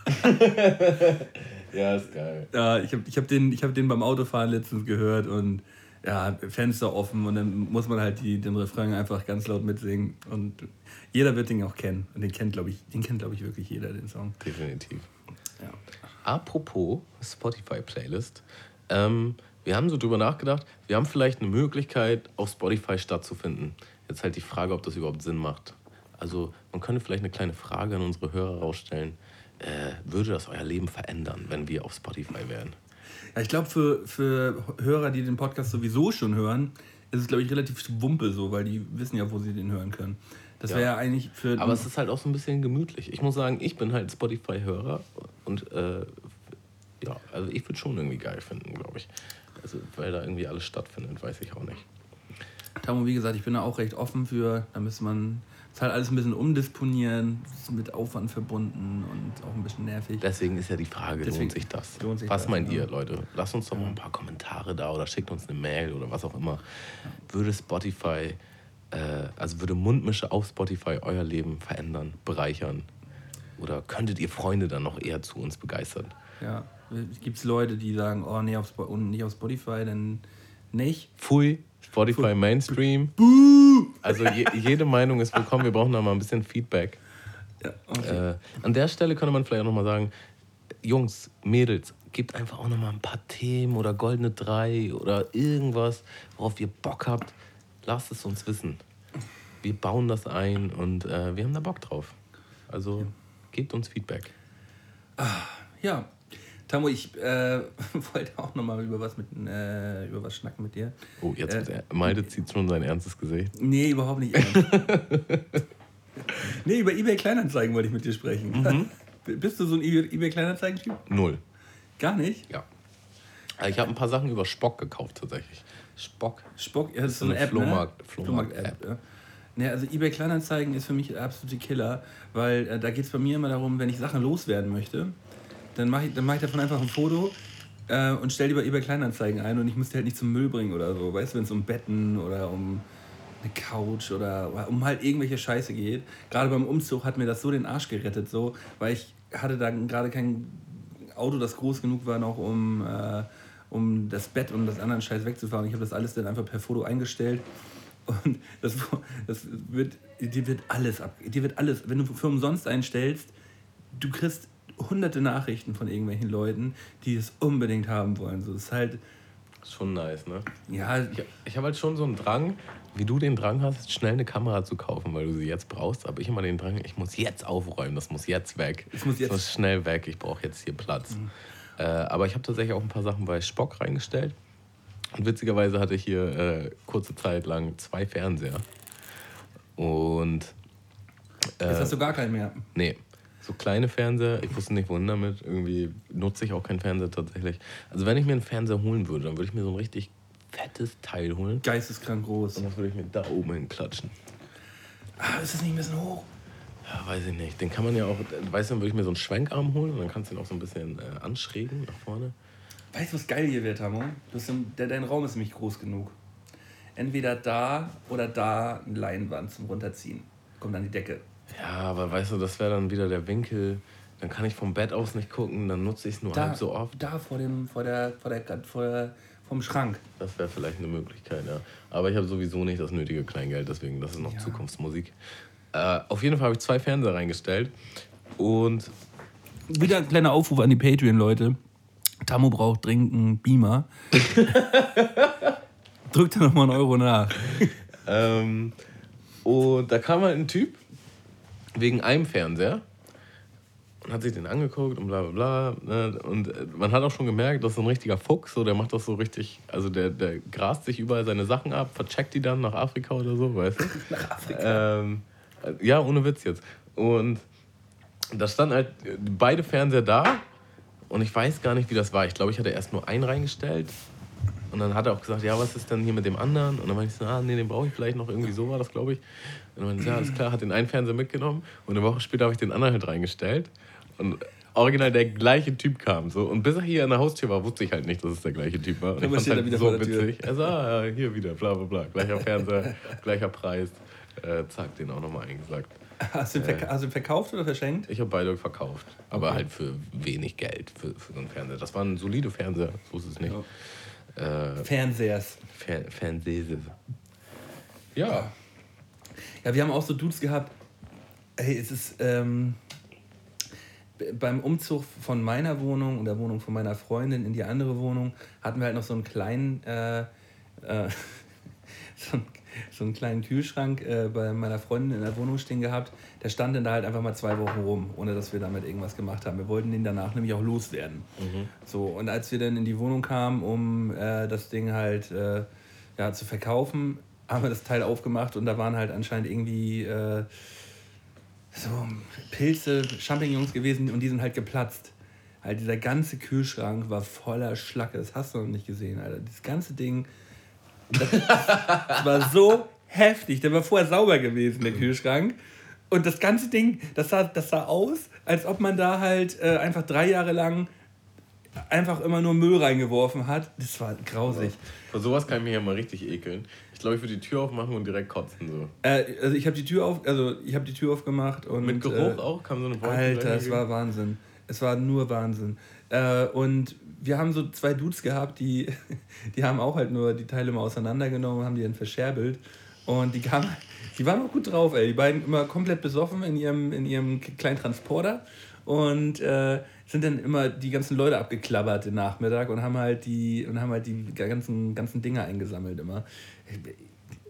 [laughs] ja, ist geil. Ja, ich habe ich hab den, ich hab den beim Autofahren letztens gehört und ja, Fenster offen und dann muss man halt die, den Refrain einfach ganz laut mitsingen. Und jeder wird den auch kennen. Und den kennt, glaube ich, den kennt, glaube ich, wirklich jeder, den Song. Definitiv. Ja. Apropos Spotify-Playlist. Ähm, wir haben so drüber nachgedacht, wir haben vielleicht eine Möglichkeit, auf Spotify stattzufinden. Jetzt halt die Frage, ob das überhaupt Sinn macht. Also, man könnte vielleicht eine kleine Frage an unsere Hörer rausstellen. Äh, würde das euer Leben verändern, wenn wir auf Spotify wären? Ja, ich glaube, für, für Hörer, die den Podcast sowieso schon hören, ist es, glaube ich, relativ wumpe so, weil die wissen ja, wo sie den hören können. Das Ja. wäre ja eigentlich für. Aber es ist halt auch so ein bisschen gemütlich. Ich muss sagen, ich bin halt Spotify-Hörer und äh, ja, also ich würde schon irgendwie geil finden, glaube ich. Also, weil da irgendwie alles stattfindet, weiß ich auch nicht. Tamo, wie gesagt, ich bin da auch recht offen für. Da müsste man das halt alles ein bisschen umdisponieren. Ist mit Aufwand verbunden und auch ein bisschen nervig. Deswegen ist ja die Frage, Deswegen lohnt sich das? lohnt sich Was das, meint ja. ihr, Leute? Lasst uns doch mal ein paar Kommentare da oder schickt uns eine Mail oder was auch immer. Würde Spotify, äh, also würde Mundmische auf Spotify euer Leben verändern, bereichern? Oder könntet ihr Freunde dann noch eher zu uns begeistern? Ja, gibt es Leute, die sagen, oh nee, auf, und nicht auf Spotify, dann nicht. Pfui, Spotify Mainstream. Also je, jede Meinung ist willkommen. Wir brauchen da mal ein bisschen Feedback. Ja, okay. Äh, an der Stelle könnte man vielleicht auch nochmal sagen, Jungs, Mädels, gebt einfach auch nochmal ein paar Themen oder goldene drei oder irgendwas, worauf ihr Bock habt. Lasst es uns wissen. Wir bauen das ein und äh, wir haben da Bock drauf. Also gebt uns Feedback. Ja, Tamo, ich äh, [laughs] wollte auch nochmal über was mit äh, über was schnacken mit dir. Oh, jetzt Äh, er- Malte zieht schon sein ernstes Gesicht. Nee, überhaupt nicht ernst. [laughs] nee, über eBay Kleinanzeigen wollte ich mit dir sprechen. Mhm. [laughs] Bist du so ein eBay Kleinanzeigen-Typ? Null. Gar nicht? Ja. Ich habe ein paar Sachen über Spock gekauft tatsächlich. Spock. Spock, ja, das ist so eine eine App, Flohmarkt- ne? Flohmarkt-App. ja. Ne, also eBay Kleinanzeigen ist für mich der absolute Killer, weil äh, da geht es bei mir immer darum, wenn ich Sachen loswerden möchte, dann mache ich, dann mach ich davon einfach ein Foto äh, und stelle die bei eBay Kleinanzeigen ein und ich muss die halt nicht zum Müll bringen oder so, weißt du, wenn es um Betten oder um eine Couch oder um halt irgendwelche Scheiße geht. Gerade beim Umzug hat mir das so den Arsch gerettet, so, weil ich hatte da gerade kein Auto, das groß genug war, noch um, äh, um das Bett und das anderen Scheiß wegzufahren. Ich habe das alles dann einfach per Foto eingestellt. Und [laughs] das, das wird, dir wird alles ab, dir wird alles, wenn du für umsonst einstellst, du kriegst hunderte Nachrichten von irgendwelchen Leuten, die es unbedingt haben wollen. So, das ist halt. Schon nice, ne? Ja. Ich, ich habe halt schon so einen Drang, wie du den Drang hast, schnell eine Kamera zu kaufen, weil du sie jetzt brauchst. Aber ich immer den Drang, ich muss jetzt aufräumen, das muss jetzt weg. Es muss jetzt- Das muss schnell weg, ich brauche jetzt hier Platz. Äh, aber ich habe tatsächlich auch ein paar Sachen bei Spock reingestellt. Und witzigerweise hatte ich hier äh, kurze Zeit lang zwei Fernseher. Und Jetzt hast du gar keinen mehr. Nee, so kleine Fernseher, ich wusste nicht, wohin damit. Irgendwie nutze ich auch keinen Fernseher tatsächlich. Also, wenn ich mir einen Fernseher holen würde, dann würde ich mir so ein richtig fettes Teil holen. Geisteskrank groß. Und das würde ich mir da oben hinklatschen. Ah, ist das nicht ein bisschen hoch? Ja, weiß ich nicht. Den kann man ja auch, weißt du, dann würde ich mir so einen Schwenkarm holen und dann kannst du ihn auch so ein bisschen äh, anschrägen nach vorne. Weißt du, was geil hier wird, im- der, dein Raum ist nämlich groß genug. Entweder da oder da eine Leinwand zum Runterziehen. Kommt an die Decke. Ja, aber weißt du, das wäre dann wieder der Winkel. Dann kann ich vom Bett aus nicht gucken, dann nutze ich es nur Da, halb so oft. da vor dem, vor der, vor der, vor der, vom Schrank. Das wäre vielleicht eine Möglichkeit, ja. Aber ich habe sowieso nicht das nötige Kleingeld, deswegen das ist noch Ja. Zukunftsmusik. Äh, auf jeden Fall habe ich zwei Fernseher reingestellt und Wieder ein kleiner Aufruf an die Patreon-Leute. Tammo braucht dringend einen Beamer. [laughs] Drückt da nochmal einen Euro nach. Ähm, und da kam halt ein Typ wegen einem Fernseher und hat sich den angeguckt und bla bla bla. Ne? Und äh, man hat auch schon gemerkt, das ist so ein richtiger Fuchs, so, der macht das so richtig, also der, der grast sich überall seine Sachen ab, vercheckt die dann nach Afrika oder so, weißt du? [laughs] Nach Afrika. Ähm, äh, ja, ohne Witz jetzt. Und da standen halt äh, beide Fernseher da und ich weiß gar nicht, wie das war. Ich glaube, ich hatte erst nur einen reingestellt und dann hat er auch gesagt, ja, was ist denn hier mit dem anderen? Und dann meinte ich so, ah, nee, den brauche ich vielleicht noch irgendwie so war das, glaube ich. Und dann meinte ich, ja, alles klar, hat den einen Fernseher mitgenommen und eine Woche später habe ich den anderen halt reingestellt und original der gleiche Typ kam so und bis er hier an der Haustür war, wusste ich halt nicht, dass es der gleiche Typ war. Und ich er halt wieder so witzig. Er sah, ah, ja, hier wieder, bla bla bla, gleicher Fernseher, [laughs] gleicher Preis. Äh, zack, den auch nochmal eingesagt. Hast du ihn, verka hast du ihn verkauft oder verschenkt? Ich habe beide verkauft, aber Okay. halt für wenig Geld für, für so einen Fernseher. Das waren solide Fernseher, so ist es nicht. Äh, Fernsehers. Fer Fernsehse. Ja, Ja, wir haben auch so Dudes gehabt. Ey, es ist ähm, beim Umzug von meiner Wohnung und der Wohnung von meiner Freundin in die andere Wohnung hatten wir halt noch so einen kleinen, äh, äh, so, einen, so einen kleinen Kühlschrank äh, bei meiner Freundin in der Wohnung stehen gehabt. Der stand dann da halt einfach mal zwei Wochen rum, ohne dass wir damit irgendwas gemacht haben. Wir wollten den danach nämlich auch loswerden. So, und als wir dann in die Wohnung kamen, um äh, das Ding halt äh, ja, zu verkaufen, haben wir das Teil aufgemacht und da waren halt anscheinend irgendwie äh, so Pilze, Champignons gewesen und die sind halt geplatzt. Halt dieser ganze Kühlschrank war voller Schlacke. Das hast du noch nicht gesehen, Alter. Das ganze Ding, das, [laughs] war so heftig. Der war vorher sauber gewesen, der Kühlschrank. Und das ganze Ding, das sah, das sah aus, als ob man da halt äh, einfach drei Jahre lang einfach immer nur Müll reingeworfen hat. Das war grausig. vor sowas kann ich mich ja mal richtig ekeln. Ich glaube, ich würde die Tür aufmachen und direkt kotzen. So. Äh, also ich habe die Tür auf, also ich habe die Tür aufgemacht und Mit Geruch äh, auch? Kam so eine Wolke Alter, es war Wahnsinn. Es war nur Wahnsinn. Äh, und wir haben so zwei Dudes gehabt, die, [laughs] die haben auch halt nur die Teile mal auseinandergenommen und haben die dann verscherbelt. Und die kamen, die waren auch gut drauf, ey. Die beiden immer komplett besoffen in ihrem, in ihrem kleinen Transporter und äh, sind dann immer die ganzen Leute abgeklappert den Nachmittag und haben halt die, und haben halt die ganzen, ganzen Dinge eingesammelt immer.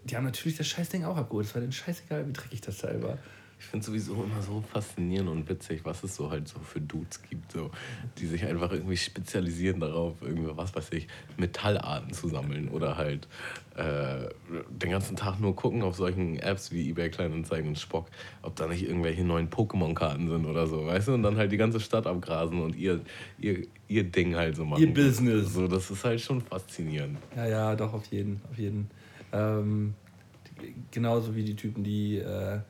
Die haben natürlich das Scheißding auch abgeholt. Es war denen scheißegal, wie dreckig das Teil war. Ich finde sowieso immer so faszinierend und witzig, was es so halt so für Dudes gibt, so, die sich einfach irgendwie spezialisieren darauf, irgendwie, was weiß ich, Metallarten zu sammeln oder halt äh, den ganzen Tag nur gucken auf solchen Apps wie eBay Kleinanzeigen und Spock, ob da nicht irgendwelche neuen Pokémon-Karten sind oder so, weißt du? Und dann halt die ganze Stadt abgrasen und ihr, ihr, ihr Ding halt so machen. Ihr Business. So, das ist halt schon faszinierend. Ja, ja, doch, auf jeden, auf jeden. Ähm, genauso wie die Typen, die äh,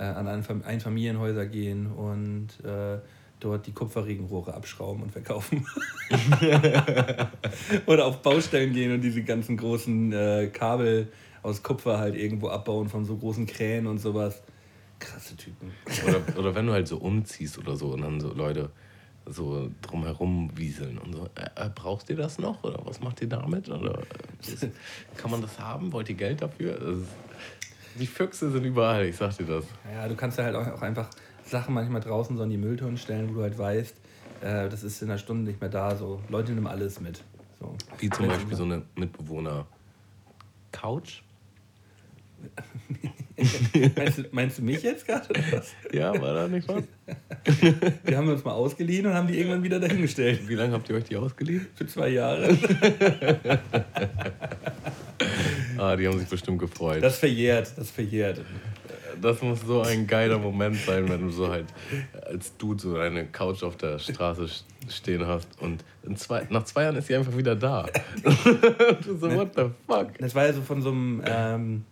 an Einfam- Einfamilienhäuser gehen und äh, dort die Kupferregenrohre abschrauben und verkaufen. [laughs] Oder auf Baustellen gehen und diese ganzen großen äh, Kabel aus Kupfer halt irgendwo abbauen von so großen Krähen und sowas. Krasse Typen. Oder, oder wenn du halt so umziehst oder so und dann so Leute so drumherum wieseln und so. Äh, äh, brauchst du das noch oder was macht ihr damit? Oder äh, [laughs] kann man das haben? Wollt ihr Geld dafür? Die Füchse sind überall, ich sag dir das. Ja, du kannst ja halt auch einfach Sachen manchmal draußen so an die Mülltonnen stellen, wo du halt weißt, äh, das ist in einer Stunde nicht mehr da. So, Leute nehmen alles mit. So. Wie zum Beispiel so eine Mitbewohner-Couch. [laughs] meinst, du, meinst du mich jetzt gerade? Ja, war da nicht was? [laughs] Wir haben uns mal ausgeliehen und haben die irgendwann wieder dahingestellt. Wie lange habt ihr euch die ausgeliehen? Für zwei Jahre. [laughs] ah, die haben sich bestimmt gefreut. Das verjährt, das verjährt. Das muss so ein geiler Moment sein, wenn du so halt als Dude so deine Couch auf der Straße stehen hast und in zwei, nach zwei Jahren ist sie einfach wieder da. [laughs] du so, what the fuck? Das war ja so von so einem, ähm,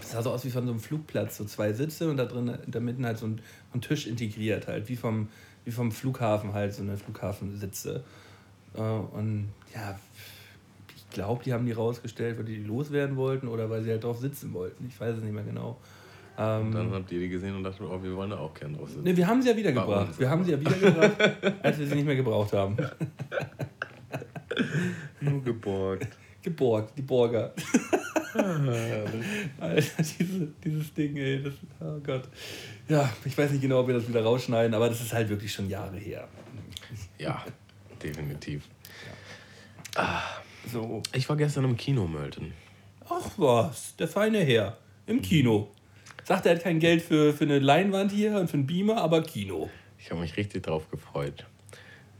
das sah so aus wie von so einem Flugplatz, so zwei Sitze und da drin, da mitten halt so ein, ein Tisch integriert halt, wie vom, wie vom Flughafen halt, so eine Flughafensitze. Äh, und ja, glaube, die haben die rausgestellt, weil die die loswerden wollten oder weil sie halt drauf sitzen wollten. Ich weiß es nicht mehr genau. Ähm, dann habt ihr die gesehen und dachtet, oh, wir wollen da auch keinen drauf sitzen. Ne, wir haben sie ja wiedergebracht. Wir haben sie ja wiedergebracht, [laughs] als wir sie nicht mehr gebraucht haben. [laughs] Nur geborgt. Geborgt, die Borger. [laughs] Alter, diese, dieses Ding, ey, das, oh Gott. Ja, ich weiß nicht genau, ob wir das wieder rausschneiden, aber das ist halt wirklich schon Jahre her. Ja, definitiv. Ja. Ah, so. Ich war gestern im Kino, Mölten. Ach was, der feine Herr. Im Kino. Sagt, er hat kein Geld für, für eine Leinwand hier und für einen Beamer, aber Kino. Ich habe mich richtig drauf gefreut.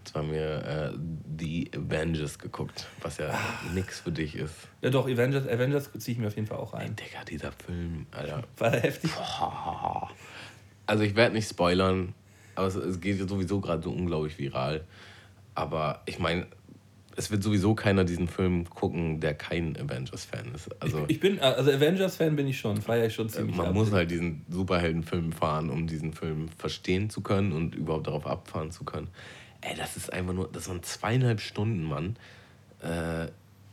Zwar mir äh, die Avengers geguckt, was ja ah. nix für dich ist. Ja doch, Avengers, Avengers ziehe ich mir auf jeden Fall auch ein. Ey, Digga, dieser Film, Alter. War der heftig? [laughs] Also ich werde nicht spoilern, aber es, es geht sowieso gerade so unglaublich viral. Aber ich meine, es wird sowieso keiner diesen Film gucken, der kein Avengers-Fan ist. Also, ich, bin, also Avengers-Fan bin ich schon, feiere ich schon ziemlich. Man ab. muss halt diesen Superheldenfilm fahren, um diesen Film verstehen zu können und überhaupt darauf abfahren zu können. Ey, das ist einfach nur, das waren zweieinhalb Stunden, Mann. Äh,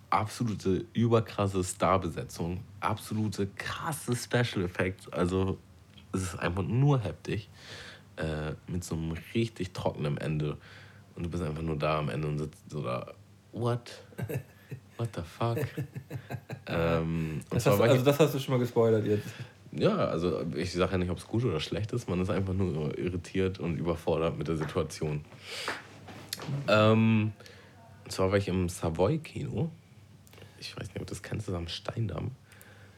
absolute überkrasse Starbesetzung, absolute krasse Special Effects. Also es ist einfach nur heftig. Äh, mit so einem richtig trockenen Ende. Und du bist einfach nur da am Ende und sitzt so da what? What the fuck? [laughs] ähm, das hast, also das hast du schon mal gespoilert jetzt. Ja, also ich sage ja nicht, ob es gut oder schlecht ist, man ist einfach nur irritiert und überfordert mit der Situation. Ähm, und zwar war ich im Savoy-Kino. Ich weiß nicht, ob du das kennst, das ist am Steindamm.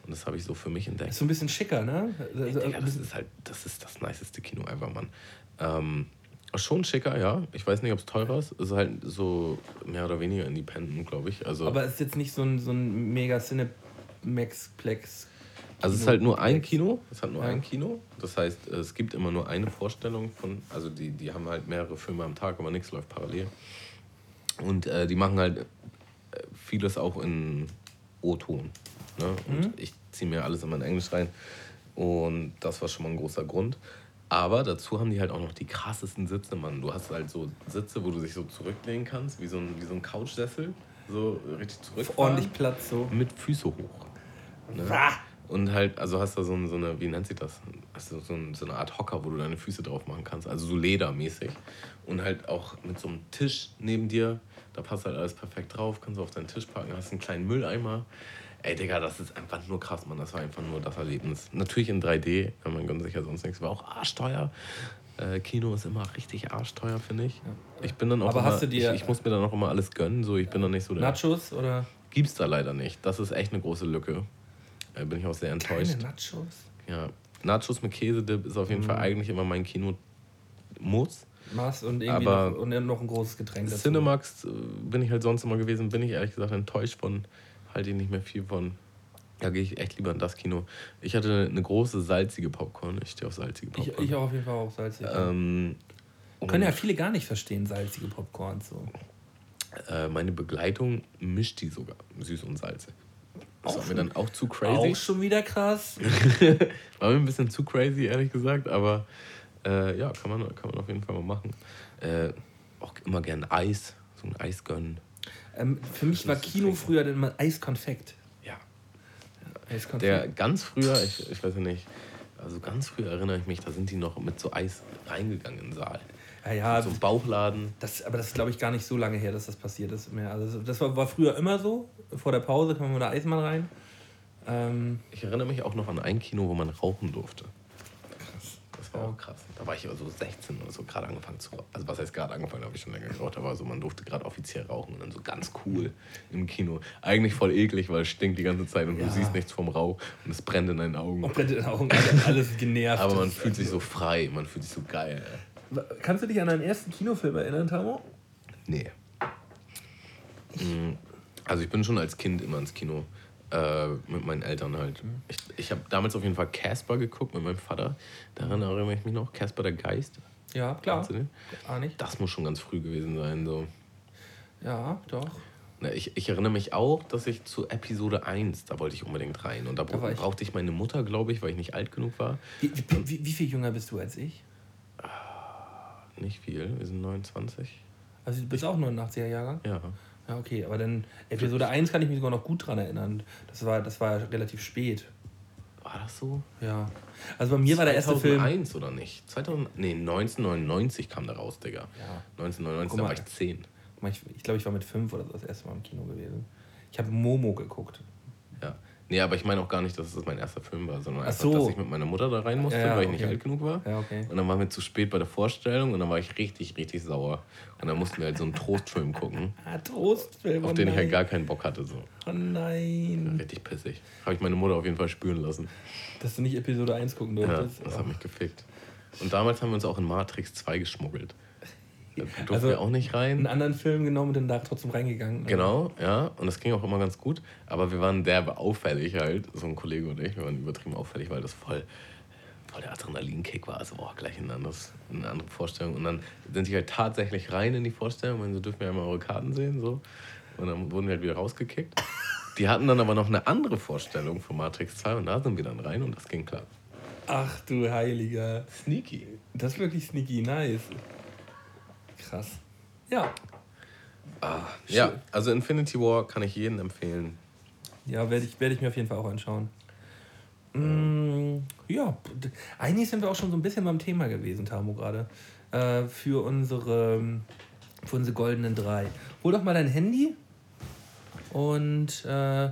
Und das habe ich so für mich entdeckt. Ist so ein bisschen schicker, ne? Ja, Digga, das ist halt, das ist das niceste Kino ever, Mann. Ähm, Schon schicker, ja. Ich weiß nicht, ob es teurer ist. Es ist halt so mehr oder weniger independent, glaube ich. Also, Aber es ist jetzt nicht so ein, so ein mega Cineplex. Also es ist halt nur ein Kino. Es hat nur ja. ein Kino. Das heißt, es gibt immer nur eine Vorstellung von. Also die, die haben halt mehrere Filme am Tag, aber nichts läuft parallel. Und äh, die machen halt äh, vieles auch in O-Ton. Ne? Und mhm. ich ziehe mir alles immer in Englisch rein. Und das war schon mal ein großer Grund. Aber dazu haben die halt auch noch die krassesten Sitze, Mann. Du hast halt so Sitze, wo du dich so zurücklehnen kannst, wie so ein, wie so ein Couchsessel. So richtig zurück. Ordentlich Platz so. Mit Füße hoch. Ne? Und halt, also hast du so, so eine, wie nennt sich das? Hast du so, ein, so eine Art Hocker, wo du deine Füße drauf machen kannst. Also so ledermäßig. Und halt auch mit so einem Tisch neben dir. Da passt halt alles perfekt drauf. Kannst du auf deinen Tisch packen, hast einen kleinen Mülleimer. Ey, Digga, das ist einfach nur krass, Mann. Das war einfach nur das Erlebnis. Natürlich in 3D, ja, man gönnt sich ja sonst nichts. War auch arschteuer. Äh, Kino ist immer richtig arschteuer, finde ich. Ich bin dann auch Aber immer, hast du dir ich, ich, muss mir dann auch immer alles gönnen. So, ich bin dann nicht so der. Nachos oder? Gibt's da leider nicht. Das ist echt eine große Lücke. Da bin ich auch sehr enttäuscht. Keine Nachos? Ja. Nachos mit Käsedip ist auf jeden mhm. Fall eigentlich immer mein Kino-Muss. Maß und irgendwie Aber noch, und noch ein großes Getränk dazu. Cinemax äh, bin ich halt sonst immer gewesen, bin ich ehrlich gesagt enttäuscht von halte ich nicht mehr viel von. Da gehe ich echt lieber in das Kino. Ich hatte eine große salzige Popcorn. Ich stehe auf salzige Popcorn. Ich, ich auch auf jeden Fall auch salzige. Ähm, Können ja viele gar nicht verstehen, salzige Popcorn. So. Äh, meine Begleitung mischt die sogar, süß und salzig. Das war mir dann auch zu crazy. Auch schon wieder krass. [laughs] war mir ein bisschen zu crazy, ehrlich gesagt. Aber äh, ja, kann man, kann man auf jeden Fall mal machen. Äh, auch immer gern Eis. So ein Eis gönnen. Ähm, für mich war Kino früher dann mal Eiskonfekt. Ja. Eiskonfekt. Der ganz früher, ich, ich weiß ja nicht, also ganz früher erinnere ich mich, da sind die noch mit so Eis reingegangen in den Saal. Ja, ja. So ein Bauchladen. Das, aber das ist, glaube ich, gar nicht so lange her, dass das passiert ist. Mehr. Also das war, war früher immer so. Vor der Pause kam man mit der Eismann rein. Ähm ich erinnere mich auch noch an ein Kino, wo man rauchen durfte. Das war auch krass. Da war ich aber so 16 oder so, gerade angefangen zu rauchen. Also was heißt gerade angefangen, habe ich schon länger geraucht, aber so, man durfte gerade offiziell rauchen und dann so ganz cool im Kino. Eigentlich voll eklig, weil es stinkt die ganze Zeit und Ja. du siehst nichts vom Rauch und es brennt in deinen Augen. Auch brennt in den Augen, alles- genervt. Aber man fühlt sich so frei, man fühlt sich so geil. Kannst du dich an deinen ersten Kinofilm erinnern, Tamo? Nee. Mm, Also ich bin schon als Kind immer ins Kino äh, mit meinen Eltern halt. Ich, ich habe damals auf jeden Fall Casper geguckt mit meinem Vater. Daran erinnere ich mich noch. Casper der Geist. Ja, klar. Ah, nicht? Das muss schon ganz früh gewesen sein. So. Ja, doch. Na, Ich, ich erinnere mich auch, dass ich zu Episode 1, da wollte ich unbedingt rein. Und da, Da ich- brauchte ich meine Mutter, glaube ich, weil ich nicht alt genug war. Wie, wie, wie, wie viel jünger bist du als ich? Nicht viel, wir sind 29. Also du bist auch 89er Jahrgang? Ja. Ja, okay, aber dann Episode 1 kann ich mich sogar noch gut dran erinnern. Das war, das war relativ spät. War das so? Ja. Also bei mir war der erste Film. 2001 oder nicht? 2000, nee, 1999 kam der raus, Digga. Ja. 1999, Guck da mal. war ich 10. Guck mal, Ich, ich glaube, ich war mit fünf oder so das erste Mal im Kino gewesen. Ich habe Momo geguckt. Ja. Nee, aber ich meine auch gar nicht, dass es mein erster Film war, sondern Ach einfach, so. dass ich mit meiner Mutter da rein musste, Ja, ja, weil ich nicht okay. alt genug war. Ja, okay. Und dann waren wir zu spät bei der Vorstellung und dann war ich richtig, richtig sauer. Und dann mussten wir halt so einen Trostfilm gucken, [laughs] Ah, Trostfilm. auf oh den ich nein. halt gar keinen Bock hatte. So. Oh nein. Richtig pissig. Habe ich meine Mutter auf jeden Fall spüren lassen. Dass du nicht Episode 1 gucken Ja, durftest. das hat mich gefickt. Und damals haben wir uns auch in Matrix 2 geschmuggelt. Da durften Also, wir auch nicht rein. einen anderen Film genommen und dann da trotzdem reingegangen. Genau, ja. Und das ging auch immer ganz gut. Aber wir waren derbe auffällig halt, so ein Kollege und ich. Wir waren übertrieben auffällig, weil das voll, voll der Adrenalinkick war. Also, boah, gleich ein anderes, eine andere Vorstellung. Und dann sind die halt tatsächlich rein in die Vorstellung. Und so dürfen wir ja mal eure Karten sehen. So. Und dann wurden wir halt wieder rausgekickt. [laughs] Die hatten dann aber noch eine andere Vorstellung von Matrix 2 und da sind wir dann rein und das ging klar. Ach du Heiliger. Sneaky. Das ist wirklich sneaky nice. Krass. Ja. Ja, also Infinity War kann ich jedem empfehlen. Ja, werde ich, werd ich mir auf jeden Fall auch anschauen. Mm, ja, eigentlich sind wir auch schon so ein bisschen beim Thema gewesen, Tamo, gerade. Äh, für, unsere, für unsere goldenen drei. Hol doch mal dein Handy und äh,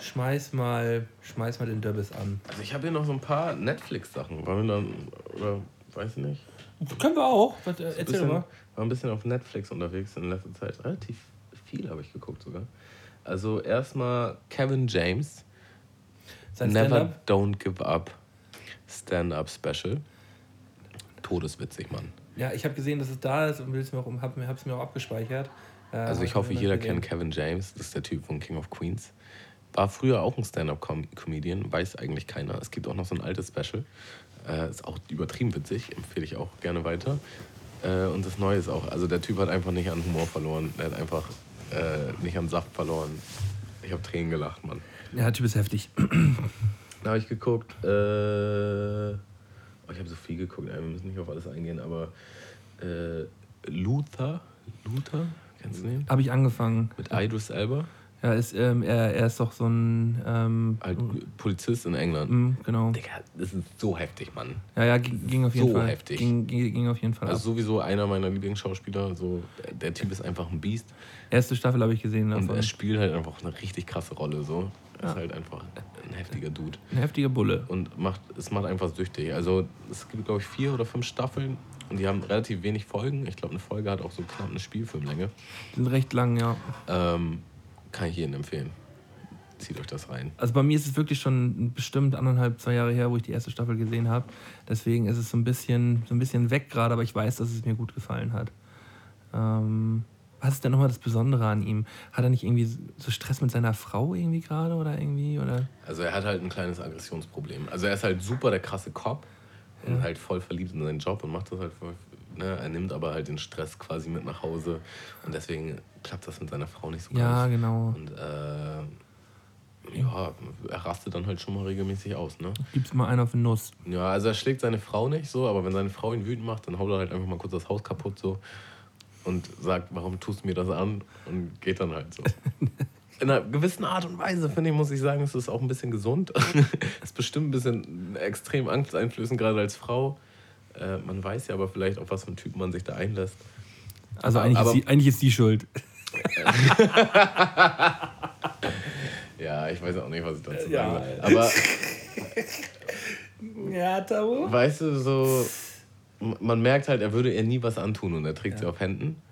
schmeiß, mal, schmeiß mal den Döbbis an. Also ich habe hier noch so ein paar Netflix-Sachen. Wollen wir dann, oder weiß ich nicht. Können wir auch. Was, äh, erzähl bisschen, mal. War ein bisschen auf Netflix unterwegs in letzter Zeit. Relativ viel habe ich geguckt sogar. Also erstmal Kevin James. Sein Never Stand-up. Don't Give Up. Stand-up Special. Todeswitzig, Mann. Ja, ich habe gesehen, dass es da ist und will's mir auch, hab, hab's mir auch abgespeichert. Äh, Also ich hoffe, jeder gesehen. kennt Kevin James. Das ist der Typ von King of Queens. War früher auch ein Stand-up-Comedian, weiß eigentlich keiner. Es gibt auch noch so ein altes Special. Äh, ist auch übertrieben witzig, empfehle ich auch gerne weiter. Äh, und das Neue ist auch, also der Typ hat einfach nicht an Humor verloren. Er hat einfach äh, nicht an Saft verloren. Ich habe Tränen gelacht, Mann. Ja, der Typ ist heftig. [clears throat] Da habe ich geguckt, äh, oh, ich habe so viel geguckt, wir müssen nicht auf alles eingehen, aber äh, Luther, Luther, kennst du den? Habe ich angefangen. Mit Idris Elba, Ja, ist, ähm, er, er ist doch so ein. Ähm, Polizist in England. mm, genau. Digga, das ist so heftig, Mann. Ja, ja, ging, ging auf jeden So Fall. heftig. Ging, ging, ging auf jeden Fall. Also ab. sowieso einer meiner Lieblingsschauspieler. So, der, der Typ ist einfach ein Biest Erste Staffel habe ich gesehen und davon. er spielt halt einfach eine richtig krasse Rolle. So. Er Ja. ist halt einfach ein heftiger Dude. Ein heftiger Bulle. und macht, es macht einfach süchtig. Also es gibt, glaube ich, vier oder fünf Staffeln und die haben relativ wenig Folgen. Ich glaube, eine Folge hat auch so knapp eine Spielfilmlänge. Die sind recht lang, ja. Ähm, kann ich jedem empfehlen. Zieht euch das rein. Also bei mir ist es wirklich schon bestimmt anderthalb, zwei Jahre her, wo ich die erste Staffel gesehen habe. Deswegen ist es so ein bisschen, so ein bisschen weg gerade, aber ich weiß, dass es mir gut gefallen hat. Ähm, was ist denn nochmal das Besondere an ihm? Hat er nicht irgendwie so Stress mit seiner Frau irgendwie gerade oder irgendwie? Oder? Also er hat halt ein kleines Aggressionsproblem. Also er ist halt super der krasse Cop und Ja. halt voll verliebt in seinen Job und macht das halt voll, ne? Er nimmt aber halt den Stress quasi mit nach Hause und deswegen klappt das mit seiner Frau nicht so Ja, ganz. genau. Und äh, ja, er rastet dann halt schon mal regelmäßig aus, ne? Gibt's mal einen auf den Nuss. Ja, also er schlägt seine Frau nicht so, aber wenn seine Frau ihn wütend macht, dann haut er halt einfach mal kurz das Haus kaputt so und sagt, warum tust du mir das an? Und geht dann halt so. [laughs] In einer gewissen Art und Weise, finde ich, muss ich sagen, ist es auch ein bisschen gesund. [laughs] ist bestimmt ein bisschen extrem angsteinflößend, gerade als Frau. Äh, man weiß ja aber vielleicht, auf was für einen Typ man sich da einlässt. Also eigentlich, aber- ist, die, eigentlich ist die schuld. [laughs] Ja, ich weiß auch nicht, was ich dazu Ja. sagen soll. Aber [laughs] Ja, Tabo. Weißt du, so. Man merkt halt, er würde ihr nie was antun und er trägt ja. sie auf Händen.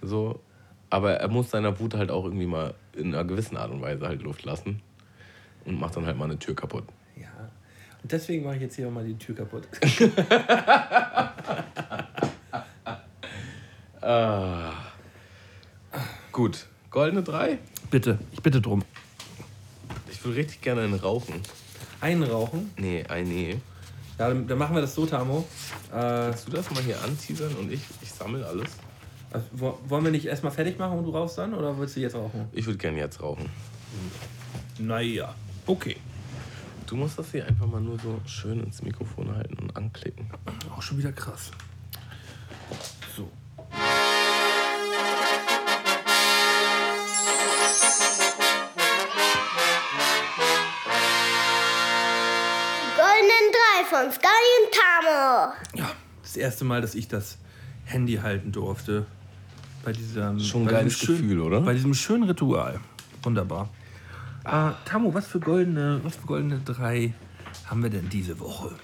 So. Aber er muss seiner Wut halt auch irgendwie mal in einer gewissen Art und Weise halt Luft lassen. Und macht dann halt mal eine Tür kaputt. Ja. Deswegen mache ich jetzt hier auch mal die Tür kaputt. [laughs] ah. Gut. Goldene drei? Bitte, ich bitte drum. Ich würde richtig gerne einen rauchen. Einen rauchen? Nee, ein nee. Ja, dann, dann machen wir das so, Tamo. Äh, Kannst du das mal hier anteasern und ich, ich sammle alles? Also, wollen wir nicht erstmal fertig machen und du rauchst dann oder willst du jetzt rauchen? Ich würde gerne jetzt rauchen. Naja, okay. Du musst das hier einfach mal nur so schön ins Mikrofon halten und anklicken. Auch schon wieder krass. So. von Sky und Tamo. Ja, das erste Mal, dass ich das Handy halten durfte. Bei diesem, Schon ein geiles schön, Gefühl, oder? Bei diesem schönen Ritual. Wunderbar. Ah, Tamo, was für goldene, was für goldene drei haben wir denn diese Woche?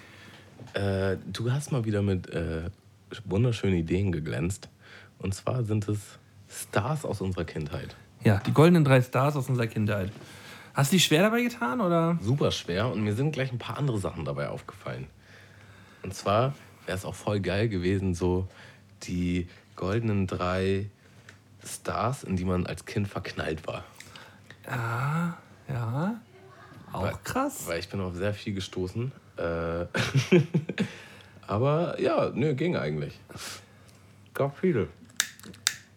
Äh, du hast mal wieder mit äh, wunderschönen Ideen geglänzt. Und zwar sind es Stars aus unserer Kindheit. Ja, die goldenen drei Stars aus unserer Kindheit. Hast du dich schwer dabei getan oder? Super schwer und mir sind gleich ein paar andere Sachen dabei aufgefallen. Und zwar wäre es auch voll geil gewesen, so die goldenen drei Stars, in die man als Kind verknallt war. Ja, ja. Auch weil, krass. Weil ich bin auf sehr viel gestoßen. Äh [laughs] Aber ja, nö, ging eigentlich. Gab viele.